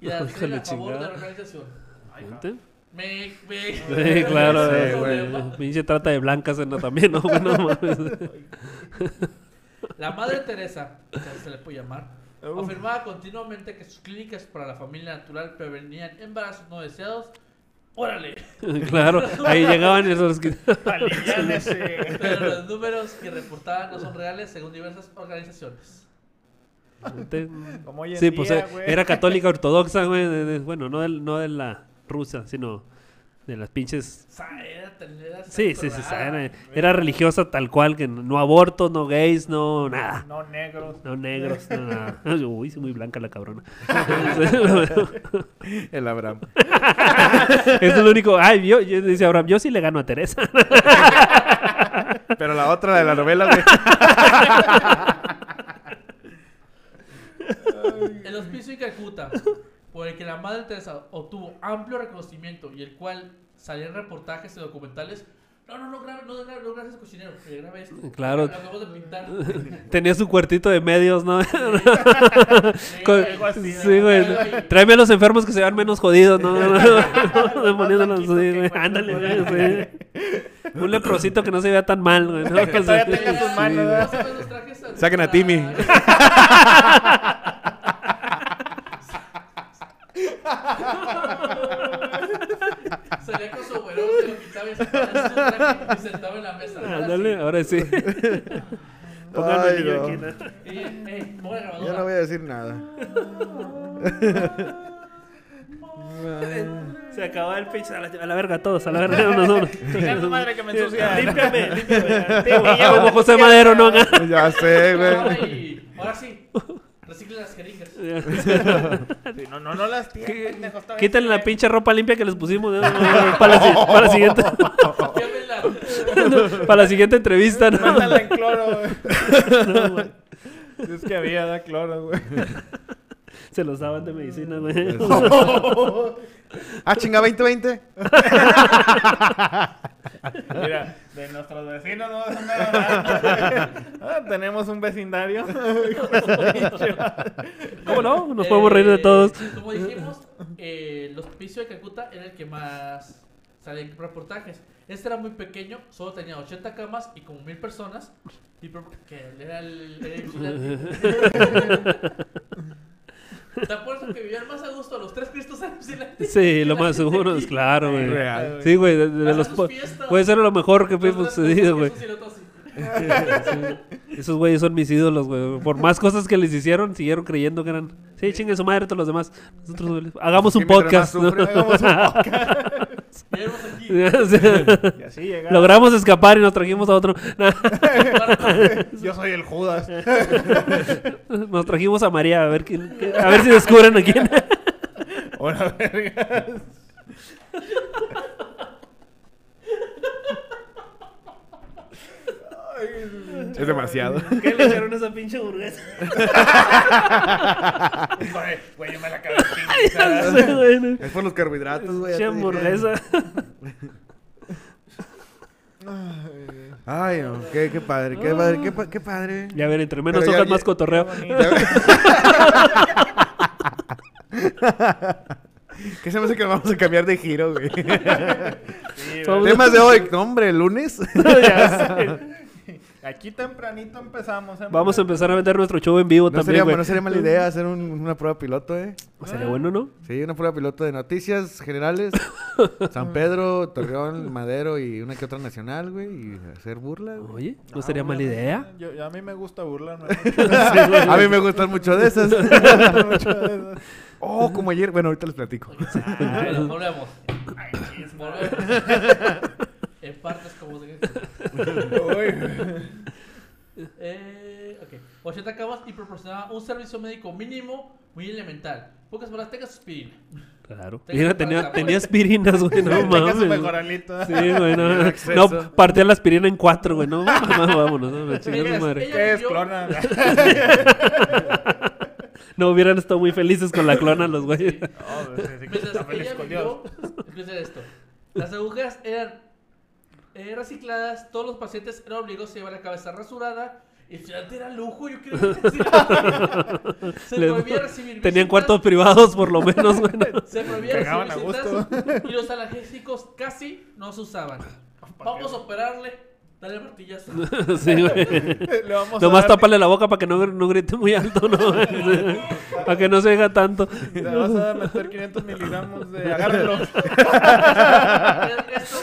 y de hacer a favor de la organización. ¿Viste? Me, me, Sí, claro, Sí, eh, güey. Pinche trata de blancas en también, ¿no? güey? No mames. La Madre Teresa, se le puede llamar, Afirmaba continuamente que sus clínicas para la familia natural prevenían embarazos no deseados. ¡Órale! Claro, ahí llegaban esos. Pero los números que reportaban no son reales según diversas organizaciones. Como hoy en Sí, pues día, eh, era católica ortodoxa, güey. de- de- bueno, no, del- no de la rusa, sino de las pinches... Era, era Sí, sí, sí, era, era religiosa tal cual, que no aborto, no gays, no nada. No negros. No negros, no nada. Uy, sí, muy blanca la cabrona. El Abraham. es lo único. Ay, yo, yo dice Abraham, yo sí le gano a Teresa. Pero la otra de la novela, güey. El hospicio en Calcuta, por el que la Madre Teresa obtuvo amplio reconocimiento y el cual salían reportajes y documentales. No, no, no, grabe, no, grabe, no gracias, cocinero. Que grabe esto. Claro. Lo acabo de pintar. Tenía su cuartito de medios, ¿no? Sí, Con- así, sí, güey. Tráeme a los enfermos que se vean menos jodidos, ¿no? Poniéndolos así, güey. Ándale, güey. sí. Un leprosito que no se vea tan mal, güey. ¿no? Que todavía tenga sus manos, Saquen a Timmy. Salía con su güero, se lo quitaba y se sentaba en su traje y sentaba en la mesa. Ahora Ándale, sí. ahora sí. El niño no. aquí, ¿no? Y, ponga la Yo grabadora. no voy a decir nada. Se acabó el pinche. A la, a la verga, todos, a la verga. Uno, uno. Chinga tu madre que me ensucia. Límpiame, límpiame. Como José Madero, ¿no? Ya sé, güey. Ahora sí, recicle las jeringas. Sí, no, no, no las Quítenle sí, la pinche ropa limpia que les pusimos ¿no? para, la, para la siguiente para la siguiente entrevista, ¿no? Mándala en cloro, güey. No, güey. Es que había, da cloro, güey. Se los daban de medicina, güey. Ah, chinga, 2020. Mira, de nuestros vecinos no es. Ah, tenemos un vecindario. ¿Cómo no? Nos podemos reír de Eh, todos. Como dijimos, eh, el hospicio de Calcuta era el que más salía en reportajes. Este era muy pequeño, solo tenía 80 camas y como mil personas. Y que era el, era el vigilante. ¿Te acuerdas que vivían más a gusto los tres Cristos en? Sí, lo más seguro, es claro, güey. Real. Sí, güey, de, de los puede ser lo mejor que hemos sucedido, güey. así. Esos güeyes son mis ídolos, güey. Por más cosas que les hicieron, siguieron creyendo que eran. Sí, chingue su madre todos los demás. Nosotros güey, hagamos un podcast. ¿no? sufre, hagamos un Vivimos aquí. Sí. Y así llega. Logramos escapar y nos trajimos a otro. Yo soy el Judas. Nos trajimos a María a ver quién, a ver si descubren a quién. Una verga. Es demasiado. ¿Qué le echaron a esa pinche burguesa? Güey, güey, yo me la acabé de pinchar. Sí, güey, no. Es por los carbohidratos, güey. Pinche hamburguesa. Ay, no, qué, qué padre, qué padre, qué, pa- qué padre. Ya ver, entre menos Pero ya- hojas, ya- más cotorreo. ¿Qué se me hace que vamos a cambiar de giro, güey? Sí, Temas de hoy, no, hombre, lunes. ya sé. Aquí tempranito empezamos. ¿eh, Vamos a empezar a vender nuestro show en vivo No también, sería, güey. no sería mala idea hacer un- una prueba piloto, ¿eh? Sería bueno, ¿no? Sí, una prueba piloto de noticias generales. San Pedro, Torreón, Madero y una que otra nacional, güey. Y hacer burla, güey. Oye, no Ah, sería mala idea. Yo, yo- a mí me gusta burlarme. A mí me gustan mucho de esas. Mucho de eso. Oh, como ayer. Bueno, ahorita les platico. Ah, bueno, volvemos. Ay, chis, volvemos. En partes como se eh, ok. 80 camas y proporcionaba un servicio médico mínimo muy elemental. Pocas palabras, tenga su aspirina. Claro. Mira, tenía, tenía aspirinas, güey. No su mames. mejoralito. Sí, güey, no. Partía la aspirina en cuatro, güey. No, mames, vámonos. No, su madre. ¿Qué es clona? No hubieran estado muy felices con la clona los güeyes. No, pues, sí, sí, Mientras está feliz ella con Dios. vivió, escuchen esto. Las agujas eran eh, recicladas, todos los pacientes eran obligados a llevar la cabeza rasurada. Y el estudiante era lujo, yo quiero decir. Se Les- prohibía recibir Tenían cuartos privados, por lo menos, güey. Se prohibía Cagaban recibir visitas y los analgésicos casi no se usaban. Vamos a operarle, dale martillazo. Sí, güey. Le vamos a Nomás dar- tápale la boca para que no, no grite muy alto, ¿no? para que no se oiga tanto. Le vas a meter 500 miligramos de agárrenlo.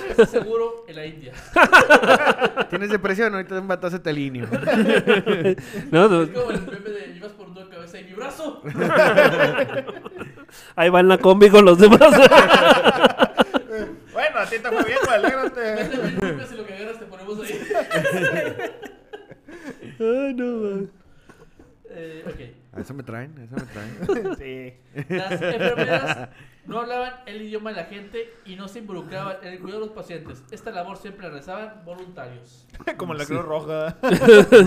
Esto es seguro en la India. ¿Tienes depresión? Ahorita te un batazo telinio. No, no, Es como el meme de ibas por una cabeza y mi brazo. ahí va en la combi con los demás. Bueno, a ti te fue bien, güey, alégrate. Ahí. Ay, no, man. Eh, ok. A eso me traen, a eso me traen. Sí. Las enfermeras no hablaban el idioma de la gente y no se involucraban en el cuidado de los pacientes. Esta labor siempre la realizaban voluntarios. Como la Cruz Roja.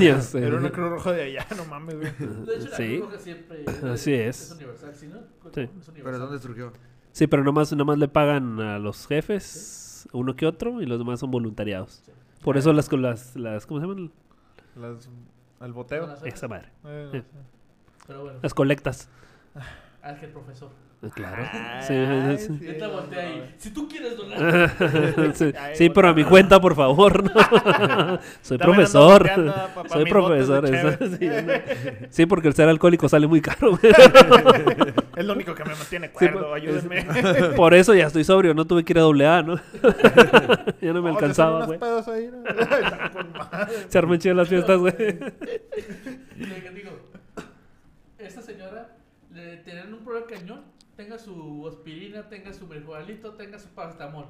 ya sé. Era una Cruz Roja de allá, no mames, güey. De hecho, la Sí. Cruz Roja siempre Así es. es universal, ¿sí, no? Sí. Es universal. ¿Pero dónde surgió? Sí, pero nomás, nomás le pagan a los jefes, uno que otro, y los demás son voluntariados. Por eso las, las, las ¿cómo se llaman? Las, al boteo. Esa madre. Eh, Sí. Pero bueno, Las colectas. Ángel profesor. Claro. Ay, Sí, sí, sí. Yo te volteé ahí. Si tú quieres donar. sí, Ay, sí, pero a mi cuenta, por favor. ¿no? Soy profesor. Soy profesor. sí, no. Sí, porque el ser alcohólico sale muy caro. Es lo único que me mantiene cuerdo, pues, ayúdenme. Por eso ya estoy sobrio. No tuve que ir a doble A, ¿no? ya no me Oh, alcanzaba, güey. madre. Se arman chidas las fiestas, güey. Y le digo, esta señora le problema cañón, tenga su aspirina, tenga su mejoralito, tenga su paracetamol.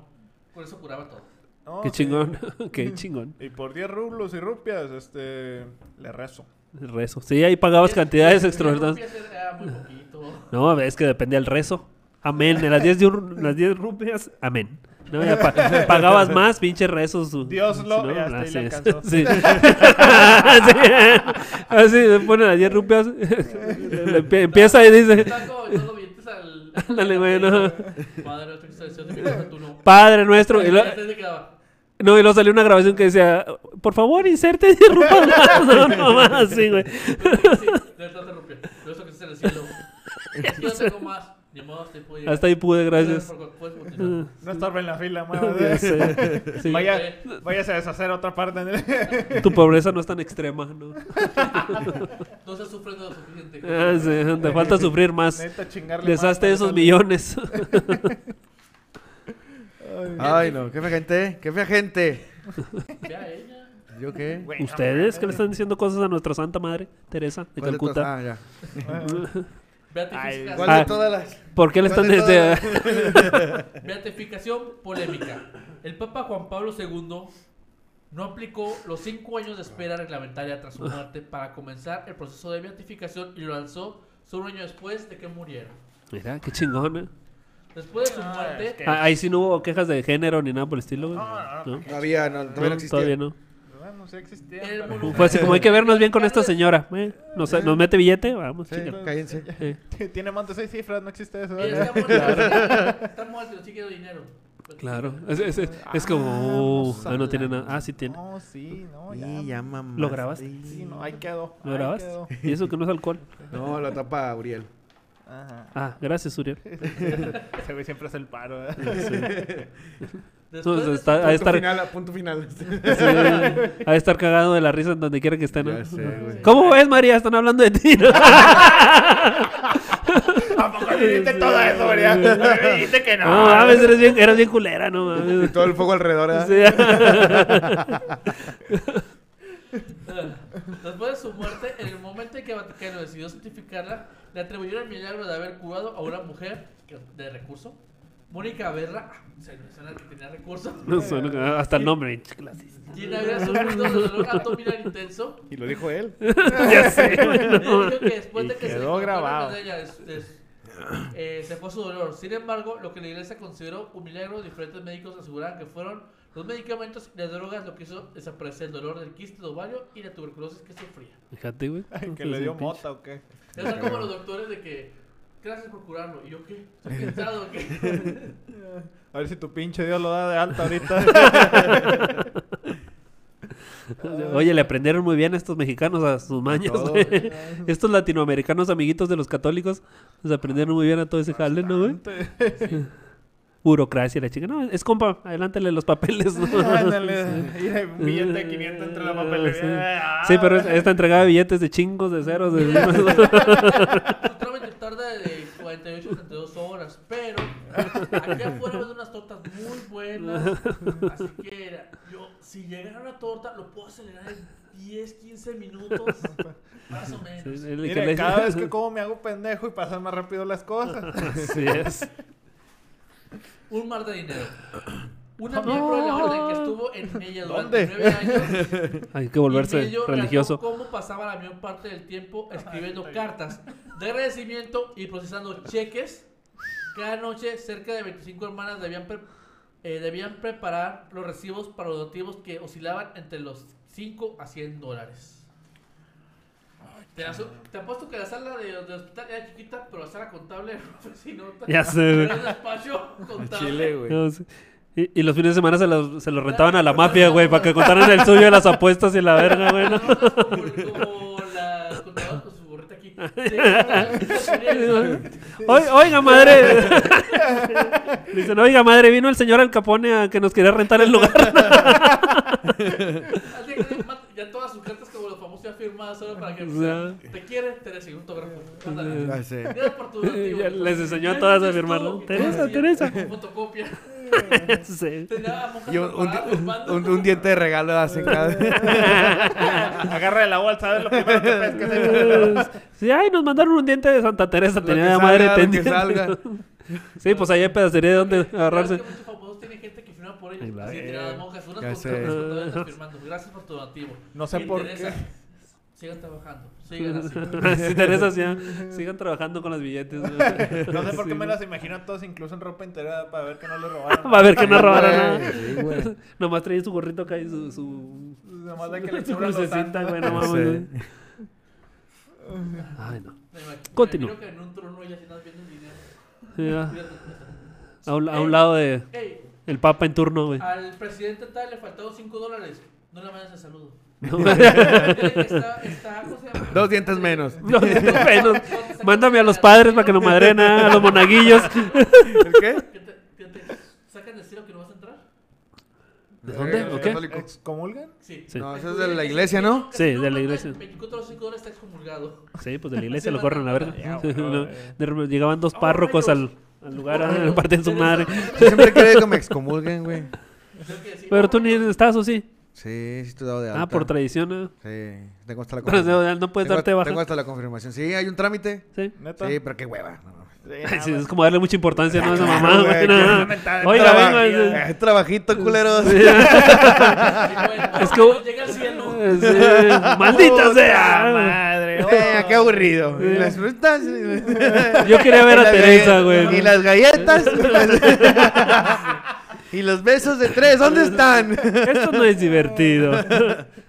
Con eso curaba todo. No, Qué sí. chingón. Qué chingón. Y por 10 rublos y rupias, este, le rezo. El rezo. Sí, ahí pagabas cantidades extraordinarias. No, es que depende del rezo. Amén. En las 10 ru- las 10 rupias, amén. No, ya pa- pagabas más, pinche rezo. Su, Dios lo- si y hasta ahí así le es. alcanzó. Sí. Sí. Así, le ponen las 10 rupias. le empie- empieza y dice. Ándale, güey, no. Se no. Padre nuestro. Y, Y lo- ya se quedaba. No, y luego salió una grabación que decía, por favor, inserte y más. No, no, más así, güey. Sí, de verdad te rompí. Pero eso que estás en el cielo. Yo no tengo más. Ni modo, hasta ahí llegar. Hasta ahí pude, gracias. No estorbe en la fila, sé. Sí. Vaya, váyase a deshacer otra parte. Tu pobreza no es tan extrema, ¿no? No se sufre lo suficiente. Ah, sí, te falta sufrir más. Deshazte más esos millones. Ay, no, qué fea gente, qué fea gente. Ve a ella. ¿Yo qué? Ustedes que le están diciendo cosas a nuestra santa madre, Teresa, de. Calcuta. Ah, ya. Beatificación. ¿Cuál Ah. de todas las? ¿Por qué le están ¿Cuál de desde... Beatificación polémica. El Papa Juan Pablo II no aplicó los cinco años de espera reglamentaria tras su muerte para comenzar el proceso de beatificación y lo lanzó solo un año después de que muriera. Mira, qué chingón, ¿eh? Después de su Ah, muerte, es que- Ah, Ahí sí no hubo quejas de género ni nada por el estilo, güey. No, no, ¿No? Todavía no, todavía no No, existía. todavía no. Bueno, sí existía. Fue así como hay que vernos bien con esta señora. Eh, nos, nos mete billete, vamos, Sí, cállense. Eh, Tiene más de seis cifras, no existe eso. Está. Está muerta, no sigue dinero. claro. Es, es, es, es como... a ah, no tiene nada. Ah, sí tiene. No, sí, no, ya. Y ya mamá. ¿Lo grabaste? Sí, no, ahí quedó. ¿Lo ahí grabaste? quedó. Y eso que no es alcohol. No, lo tapa Uriel. Ajá. Ah, gracias, Uriel. Ese güey siempre hace el paro. ¿eh? Después No, de está- su- a Punto estar, final, punto final. sí, ha de estar cagado de la risa en donde quiera que esté, ¿no? Sé. ¿Cómo ves, María? Están hablando de ti. ¿no? ¿A poco le dijiste todo eso, María? Me dijiste que no. No mames, eres bien, eras bien culera, no mames. Y todo el fuego alrededor, ¿verdad? Sí. Después de su muerte, en el momento en que Vaticano decidió certificarla, le atribuyeron el milagro de haber curado a una mujer de recurso. Mónica Berra, ah, se me suena que tenía recurso, No suena- hasta el nombre. quien había sufrido de dolor abdominal intenso. Y lo dijo él. ya sé, Él no. dijo que después Y de que se quedó grabado. medalla, es- es- eh, se fue su dolor. Sin embargo, lo que la iglesia consideró un milagro, diferentes médicos aseguraban que fueron los medicamentos y las drogas lo que hizo desaparecer el dolor del quiste de ovario y la tuberculosis que sufría. Fíjate, güey. Que le dio mota o qué. Esos son como los doctores de que, gracias por curarlo. ¿Y yo qué? ¿Estoy pensado que A ver si tu pinche Dios lo da de alta ahorita. Oye, le aprendieron muy bien estos mexicanos a sus mañas, güey. Estos latinoamericanos amiguitos de los católicos les aprendieron muy bien a todo ese jale, ¿no, güey? Burocracia, la chica. No, es compa, adelántale los papeles. ¿no? Ándale. Billete de 500 entre la papelería. Sí, pero es- esta entregaba billetes de chingos, de ceros. De... su trámite tarda de 48 a 72 horas? Pero aquí afuera venden unas tortas muy buenas. Así que era, yo, si llegara una torta, lo puedo acelerar en 10, 15 minutos. Más o menos. Sí, Mira, le- cada vez que como me hago pendejo y pasan más rápido las cosas. Así es. Un mar de dinero. Una miembro de la orden que estuvo en ella durante ¿Dónde? nueve años Hay que volverse Y religioso. cómo pasaba la mayor parte del tiempo escribiendo cartas de agradecimiento y procesando cheques. Cada noche, cerca de 25 hermanas debían, pre- eh, debían preparar los recibos para los donativos que oscilaban entre los 5 a 100 dólares. Te, te apuesto que la sala de, de hospital era chiquita, pero la sala contable era una oficinota. Ya sé, güey. Era un despacho contable. Chile, güey. Y, y los fines de semana se los, se los rentaban a la mafia, güey, para que contaran el suyo de las apuestas y la verga, güey. ¿no? Como, las con su aquí. Sí, Oi- Oiga, madre. Dicen, oiga, madre, vino el señor Al Capone a que nos quería rentar el lugar. Ya todas sus cartas como los famosos ya firmadas solo para que sea. te quiere, te recibe un autógrafo. Les enseñó a todas a ¿eres firmar, tú? ¿no? Y Teresa, Teresa. Fotocopia. Sí. A Y un, un, un- un diente de regalo cada Agarra de la bolsa, ¿sabes? Lo primero que pesques. Sí, ay, nos mandaron un diente de Santa Teresa, Lo tenía la madre salga. Sí, pues ahí hay pedacería de donde agarrarse. que muchos famosos tienen gente que firma por ellos. Así tiradas monjas. Unas con firmando. Gracias por tu donativo. No sé por qué. Sigan trabajando. Sigan así. Sí, ah, sigan trabajando con los billetes. güey. No sé por qué Sí, me las imagino a todos incluso en ropa interior para ver que no le robaron. Va a ver que no robaron nada. Sí, güey. Nomás traía su gorrito acá y su, su, Nomás de que le su crucecita, güey, no mames, güey. Ay, no. Continúa. Que en un trono ya si viendo el dinero. A, un, a un lado de... Ey, El papa en turno, güey. Al presidente tal le faltaron 5 dólares. No le mandes el saludo. No, está, está, ¿cómo se llama? Dos dientes menos. no, menos. Mándame a los padres para que nos madren a los monaguillos. ¿El qué? Sacan de estilo que no vas a entrar. ¿De dónde? Eh, ¿O qué? ¿Excomulgan? Sí. No, eso es de la iglesia, ¿no? Sí, de la iglesia. 24 horas 5 dólares está excomulgado. Sí, pues de la iglesia lo corren a No, repente llegaban dos párrocos al, al lugar a partir su madre. Yo siempre quería que me excomulguen, güey. Pero tú ni estás, ¿o sí? Sí, sí estoy dado de alta. Ah, por tradición. ¿no? Sí, tengo hasta la confirmación. no no puedes Tengo- darte baja. Tengo hasta la confirmación. Sí, hay un trámite. Sí. ¿Neta? Sí, pero qué hueva. No, no. Sí, es como darle mucha importancia ¿no? a esa Claro, mamá, güey, no. no Oiga, venga. Eh, trabajito, culeros. Sí, bueno, Es que- cuando llega al cielo. Eh, sí, Maldita Puta sea. madre. Eh, qué aburrido. Sí. Y las frutas. Yo quería ver a Teresa, güey. Y las galletas. y, los besos de tres, ¿dónde están? Esto no es divertido.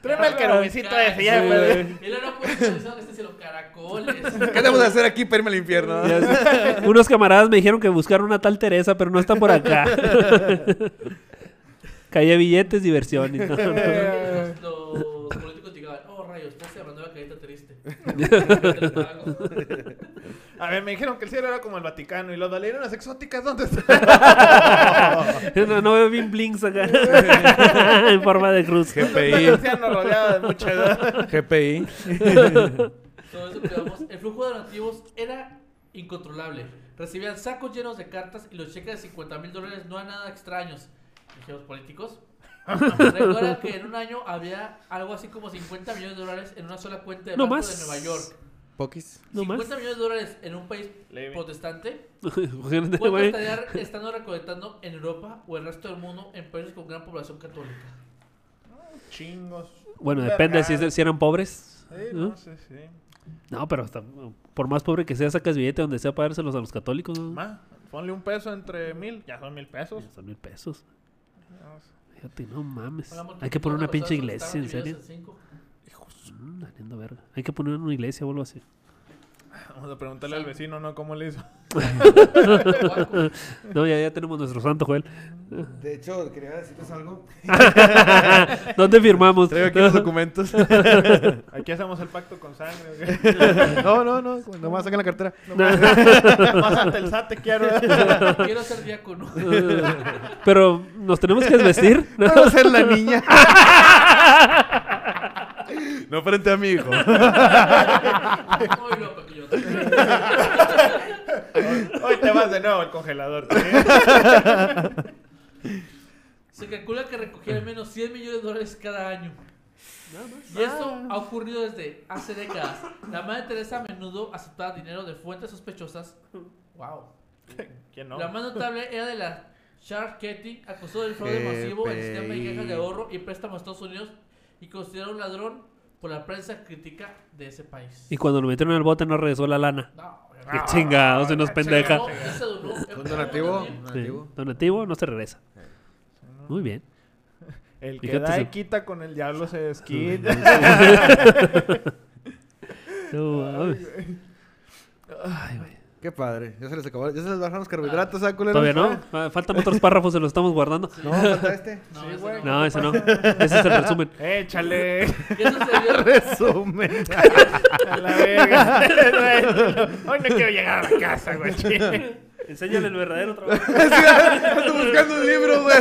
Tráeme el querubicito ese, ya, Sí, güey. luego no puedes pensar que este cielo caracoles. ¿Qué tenemos que hacer aquí para irme al infierno? Unos camaradas me dijeron que buscaron una tal Teresa, pero no está por acá. Caía billetes, diversión y todo. Los, los políticos llegaban, oh rayos, estás llamando la carita triste. A ver, me dijeron que el cielo era como el Vaticano y los bailarinas exóticas, ¿dónde están? No, no veo bien blinks acá. en forma de cruz. GPI. rodeado de mucha edad. GPI. Todo eso que vemos, el flujo de donativos era incontrolable. Recibían sacos llenos de cartas y los cheques de 50 mil dólares no eran nada extraños. Dijeron los políticos. Recuerda que en un año había algo así como 50 millones de dólares en una sola cuenta de No banco más. de Nueva York. Pokis. No 50 más. millones de dólares en un país Leve. protestante. ¿Cuánto güey. estaría estando recolectando en Europa o el resto del mundo en países con gran población católica? Chingos. Bueno, depende si, si eran pobres. Sí, ¿no? no sé, sí. No, pero hasta, por más pobre que sea, sacas billete donde sea para dárselos a los católicos. ¿no? Ma, ponle un peso entre mil, ya son mil pesos. Son mil pesos. Fíjate, no mames. Hay que poner una pinche iglesia, ¿en serio? en Mm, valiendo verga. Hay que poner una iglesia o algo así. Vamos a preguntarle al vecino, ¿no? ¿Cómo le hizo? No, ya, ya tenemos nuestro santo, Joel. De hecho, quería decirles algo. ¿Dónde firmamos? Traigo aquí los documentos. Aquí hacemos el pacto con sangre. No, no, no. Nomás saquen la cartera. Pásate el SAT, te quiero. Quiero ser diácono. Pero, ¿nos tenemos que desvestir? Puedo ser la niña. No frente a mi hijo. Hoy te vas de nuevo al congelador. Se calcula que recogía al menos 100 millones de dólares cada año. Y esto ha ocurrido desde hace décadas. La madre Teresa a menudo aceptaba dinero de fuentes sospechosas. Wow. ¿Quién no? La más notable era de la Charles Ketty, acusó del fraude masivo en el sistema de cajas de ahorro y préstamos a Estados Unidos y considerado un ladrón por la prensa crítica de ese país. Y cuando lo metieron al bote no regresó la lana. No, Qué chingados, se nos Ah, pendeja. no, ese donó- ¿Un donativo? Sí. ¿Donativo? Donativo no se regresa. Muy bien. El que Fíjate da y quita con el diablo se desquita. No. Ay, güey. Qué padre. Ya se les acabó. Ya se les bajaron los carbohidratos, ¿ah, culeros? Todavía no. Ah, Faltan otros párrafos, se los estamos guardando. No, falta este. No, Sí, güey. no. No, ese no. Ese es el resumen. Échale. ¿Qué sucedió? Resumen. A la verga. Hoy no quiero llegar a la casa, güey. Enséñale el verdadero trabajo. Ando buscando un libro, güey.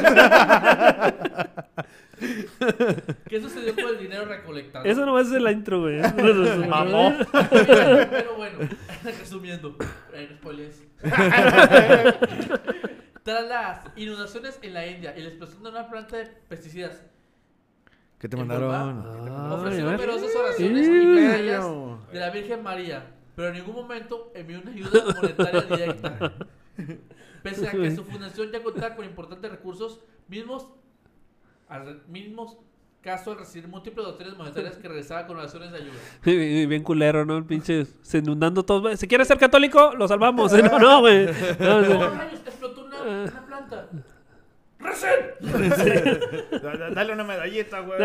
¿Qué sucedió con el dinero recolectado? Eso nomás es la intro, güey. Mamó. Pero bueno, resumiendo. No spoilers. Tras las inundaciones en la India y la explosión de una planta de pesticidas, ¿Qué te ¿En mandaron? Ay, ofreció a numerosas oraciones y plegarias de la Virgen María, pero en ningún momento envió una ayuda monetaria directa. Pese a que su fundación ya contaba con importantes recursos, mismos, al, mismos caso al recibir múltiples donaciones monetarias que regresaba con oraciones de ayuda. Y Bien culero, ¿no? El pinche se inundando todos. ¿Se quiere ser católico? Lo salvamos. No, no, güey. No, ¡Oh, no. Explotó una, una planta. ¡Recen! Da- da- Dale una medallita, güey.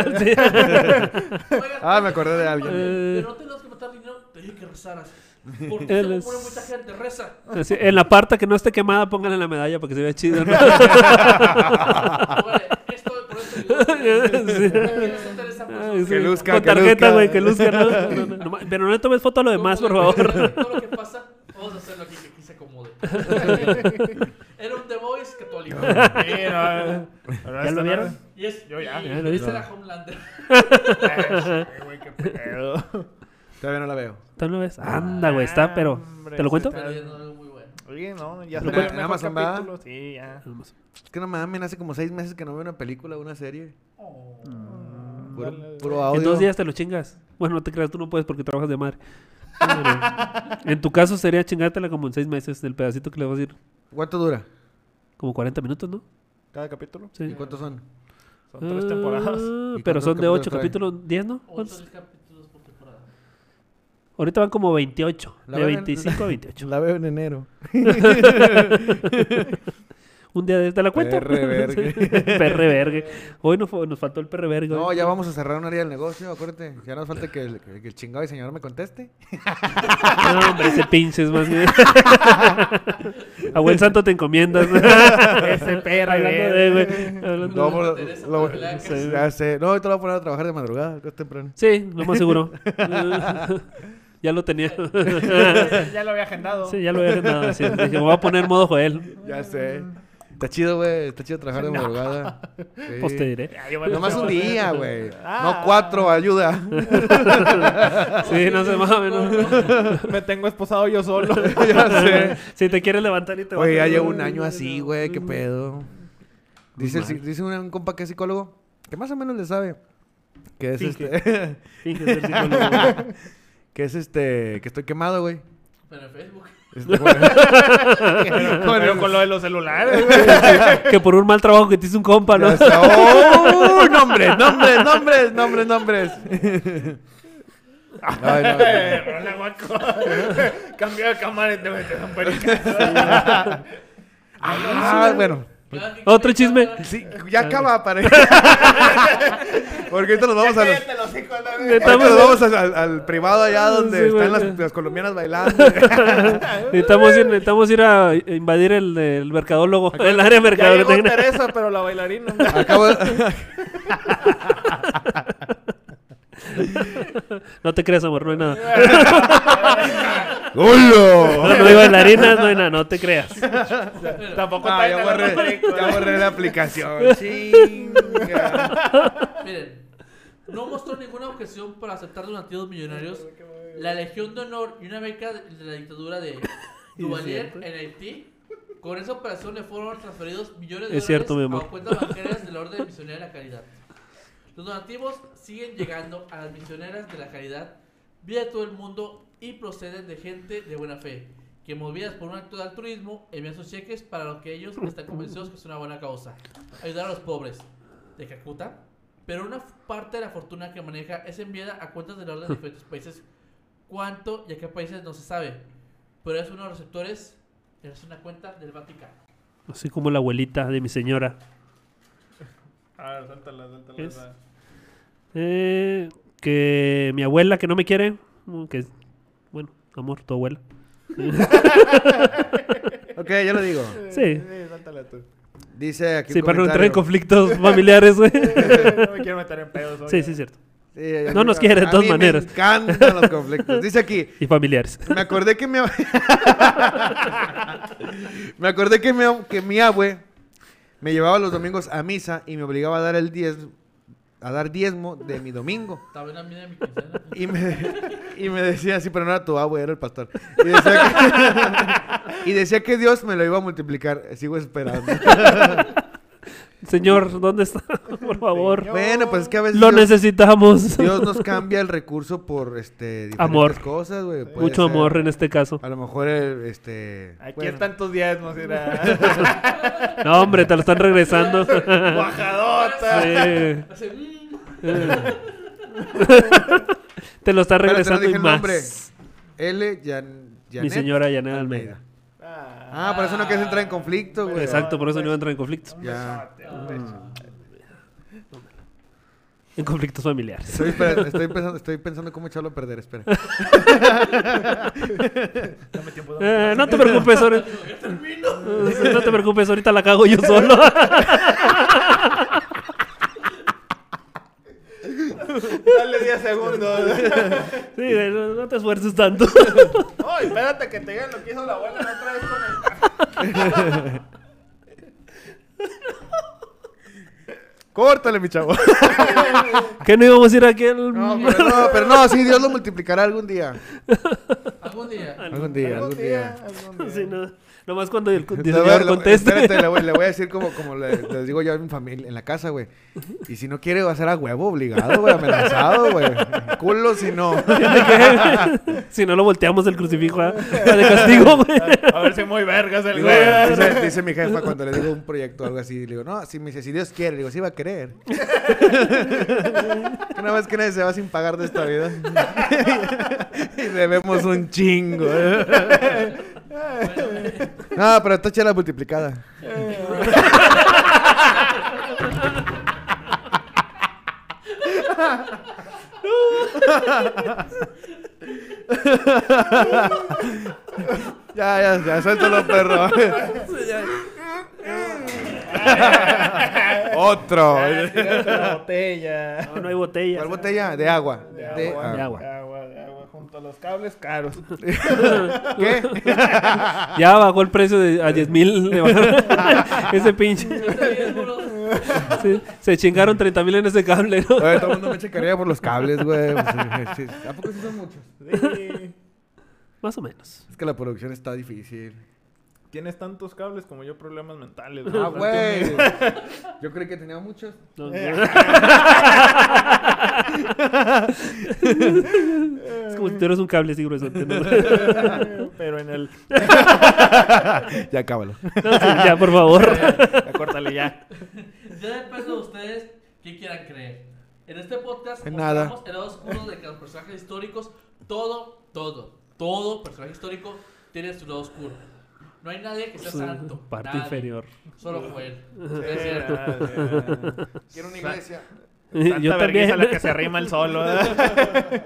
Ah, me acordé de alguien. Eh. Pero no tenemos que matar dinero, te dije que rezaras. Porque se es- pone mucha gente, reza. En la parte que no esté quemada, pónganle la medalla para que se vea chido. ¿no? Sí. luzca, Con que tarjeta, luzca. güey, que luzca. ¿no? No, no, no, pero no le tomes foto a lo demás, por favor. de- Todo lo que pasa, vamos a hacerlo aquí que aquí se acomode. Era un The Voice católico. No, no, ¿Ya lo vieron? Yo ya. y- ¿Ya lo viste? Era Homelander. Ay, güey, qué pedo. Todavía no la veo. ¿Tú lo ves? Anda, güey, está, pero... ¿Te lo cuento? Pero no. Oye, no, ya el ¿En Amazon, va? Sí, ya. Es que no mames, hace como seis meses que no veo una película o una serie. Oh. Puro, En dos días te lo chingas. Bueno, no te creas, tú no puedes porque trabajas de madre. Pero en tu caso sería chingártela como en seis meses del pedacito que le vas a ir. ¿Cuánto dura? Como 40 minutos, ¿no? Cada capítulo. Sí. ¿Y cuántos son? Son tres temporadas. Ah, ¿Y pero son de 8 capítulos 10, ¿no? Ocho ¿Cuántos? capítulos por temporada. Ahorita van como 28. La De veo en- 25 a 28. La veo en enero. Un día de... ¿Te la cuento? Perre vergue. Sí. Perre vergue. Hoy nos, nos faltó el perre vergue. No, ya vamos a cerrar un área del negocio, acuérdate. Ya nos falta que el, que el chingado y señor me conteste. No, hombre, ese pinches más bien. A buen santo te encomiendas. Ese perro. Hablando de, güey. Hablando No, de- lo- ya sé. No, ahorita lo voy a poner a trabajar de madrugada, que es temprano. Sí, lo más seguro. Ya lo tenía. ya lo había agendado. Sí, ya lo había agendado. sí. Dije, me voy a poner modo Joel. Ya sé. Está chido, güey. Está chido trabajar de madrugada. Sí. Pues te diré. Nomás un día, güey. Ah. No cuatro, ayuda. Sí, no se mames. No. Me tengo esposado yo solo. ya sé. Si te quieres levantar y te Oye, ya llevo un año así, güey. ¿Qué pedo? Dice, el dice un, un compa que es psicólogo, que más o menos le sabe. Que es Finge. este. Finge ser psicólogo, güey. Que es este. Que estoy quemado, güey. Pero en Facebook. Este, güey. Pero con lo de los celulares, güey. Que por un mal trabajo que te hizo un compa, ¿no? ¡Oh! nombres, nombres, nombres, nombres, nombres. Ay, no, Rola, guaco. Cambio de cámara y te metes un pericazo. Ah, bueno. Que Otro chisme. Sí, ya acaba, para. Porque ahorita nos vamos a los. Ahorita nos vamos al, al- al privado allá donde Sí, están las, las colombianas bailando. Necesitamos ir, necesitamos ir a invadir el, el mercadólogo, el área mercadotecnia. Teresa, pero la bailarina. Acabo No te creas, amor, no hay nada. ¡Hola! No, no hay bailarinas, no hay nada, no te creas. Tampoco Ah, ya borré, ya borré la aplicación. Chinga. Miren, no mostró ninguna objeción para aceptar donativos millonarios, la Legión de Honor y una beca de de la dictadura de Duvalier en Haití. Con esa operación le fueron transferidos millones de Es cierto, mi dólares amor. a cuentas bancarias de la Orden Misionera de la Caridad. Los donativos siguen llegando a las misioneras de la caridad vía todo el mundo y proceden de gente de buena fe, que movidas por un acto de altruismo envían sus cheques para lo que ellos están convencidos que es una buena causa, ayudar a los pobres de Calcuta, pero una parte de la fortuna que maneja es enviada a cuentas de la orden de diferentes países. ¿Cuánto y a qué países no se sabe? Pero es uno de los receptores, es una cuenta del Vaticano. Así como la abuelita de mi señora. A ver, suéltala, suéltala. Es-. Eh, que mi abuela que no me quiere, que bueno, amor, tu abuela. Ok, yo lo digo. Sí. Sí, suéltala tú. Dice aquí Sí, un para no entrar en conflictos familiares, güey. No me quiero meter en pedos. hoy, Sí, sí, es cierto. Sí, No nos quiere de a todas mí maneras. Me encantan los conflictos. Dice aquí, Y familiares. me acordé que mi ab- Me acordé que mi, que mi abue me llevaba los domingos a misa y me obligaba a dar el diez a dar diezmo de mi domingo. Y me, y me decía así, pero no era tu abue, era el pastor. Y decía, que, y decía que Dios me lo iba a multiplicar. Sigo esperando. Señor, ¿dónde está? Por favor. Señor. bueno, pues es que a veces Lo Dios, necesitamos. Dios nos cambia el recurso por este diferentes Amor. cosas, güey. Mucho ser- amor en este caso. A lo mejor el, este Aquí bueno, están tus diezmos, mira. No, hombre, te lo están regresando. Guajadota. Sí. Hace, mm, Te lo está Espérate, no regresando dije y el más. nombre. L. Jan- Mi Janet señora Yanel Almeida. Ah, por eso no quieres entrar en conflicto, güey. Exacto, por eso no iba a entrar en conflictos. Ya. ah, en conflictos familiares. Estoy, espera, estoy pensando, estoy pensando cómo echarlo a perder, espera. Dame tiempo, dame Eh, no te preocupes, ahorita, no te preocupes, ahorita la cago yo solo. Dale 10 segundos. Sí, no te esfuerces tanto. No, espérate que te digan lo que hizo la abuela la otra vez con el. Córtale, mi chavo. que no íbamos a ir aquí al... No, pero no, pero no, sí, Dios lo multiplicará algún día. Algún día. Algún día, algún día. algún día. Sí, no. Nomás cuando el Le voy a- diseñador conteste. Espérate, le voy, le voy a decir como, como le- les digo yo a mi familia, en la casa, güey. Y si no quiere, va a ser a huevo, obligado, güey, amenazado, güey. Culo si no. si no lo volteamos el crucifijo a de castigo, güey. A ver si muy vergas el güey. dice, dice mi jefa cuando le digo un proyecto o algo así, le digo, no, si me dice, si Dios quiere, le digo, sí va a querer. Una vez que nadie se va sin pagar de esta vida. y debemos un chingo. no, pero está chida la multiplicada. Ya, ya, ya, suéltalo, perro. Otro. Botella. No, no hay botella. ¿Cuál botella? De agua. De De agua, De agua. de agua, de agua, junto a los cables caros. ¿Qué? Ya bajó el precio de, a 10 mil. ese pinche. Sí, se chingaron 30 mil en ese cable, ¿no? Oye, todo el mundo me checaría por los cables, güey. Pues, sí, sí. ¿A poco sí son muchos? Sí. Más o menos. Es que la producción está difícil. Tienes tantos cables como yo problemas mentales. Ah, ¿no? güey. Yo creí que tenía muchos. No, Eh. es como si tú eres un cable así grueso. ¿no? Pero en el. Ya cábalo. No, sí, ya, por favor. Ya, córtale ya. Ya depende de ustedes qué quieran creer. En este podcast En nada. mostramos el lado oscuro de que los personajes históricos, todo, todo, todo personaje histórico tiene su lado oscuro. No hay nadie que sea santo. Parte nadie. inferior. Solo Joel. Es cierto. Eh, Quiero una iglesia. Yo vergüenza también. la que se arrima el solo. ¿eh?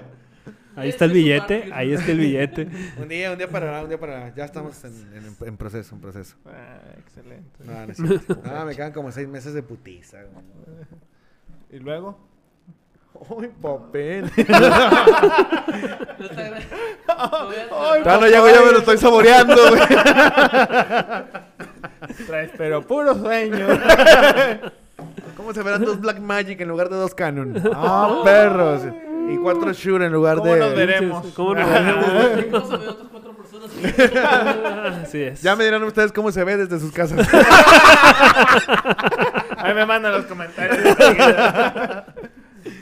Ahí está el billete. Ahí está el billete. Un día, un día para un día para Ya estamos en, en- en proceso, en proceso. Ah, excelente. No, no. No, me quedan como seis meses de putiza. güey. ¿Y luego? Uy, papel. Todavía- Ay, Ya no llego, ya me lo estoy saboreando, güey. Traes, pero puro sueño. ¿Cómo se verán dos Black Magic en lugar de dos Canon? Ah, perros. Y cuatro Shure en lugar ¿Cómo de. nos veremos? ¿Cómo nos veremos? Así es. Ya me dirán ustedes cómo se ve desde sus casas. Ahí me mandan los comentarios.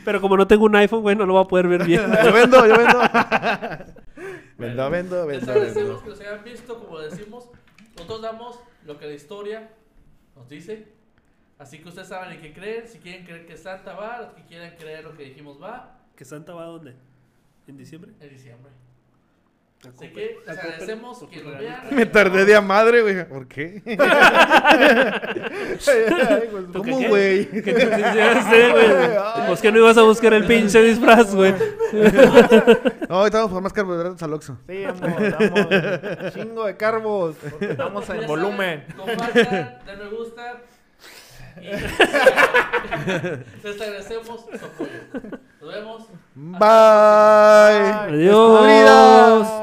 Pero como no tengo un iPhone, güey, no lo voy a poder ver bien. yo vendo, yo vendo. Vendo, vendo, Les vendo, agradecemos vendo. que los hayan visto, como decimos. Nosotros damos lo que la historia nos dice. Así que ustedes saben en qué creer. Si quieren creer que Santa va, los que quieran creer lo que dijimos va, ¿Que Santa va a dónde? ¿En diciembre? en diciembre. Así que les agradecemos que lo vean. Me tardé de a madre, güey. ¿Por qué? ¿Tú qué, ¿Cómo, güey? ¿Qué te güey? Pues que no ibas a buscar el pinche disfraz, güey. No, ahorita vamos por más carbohidratos al Oxxo. Sí, amor, damos chingo de carbos. Porque estamos en volumen. Compartan, den me gusta. Les agradecemos su apoyo. Nos vemos. Bye. Adiós.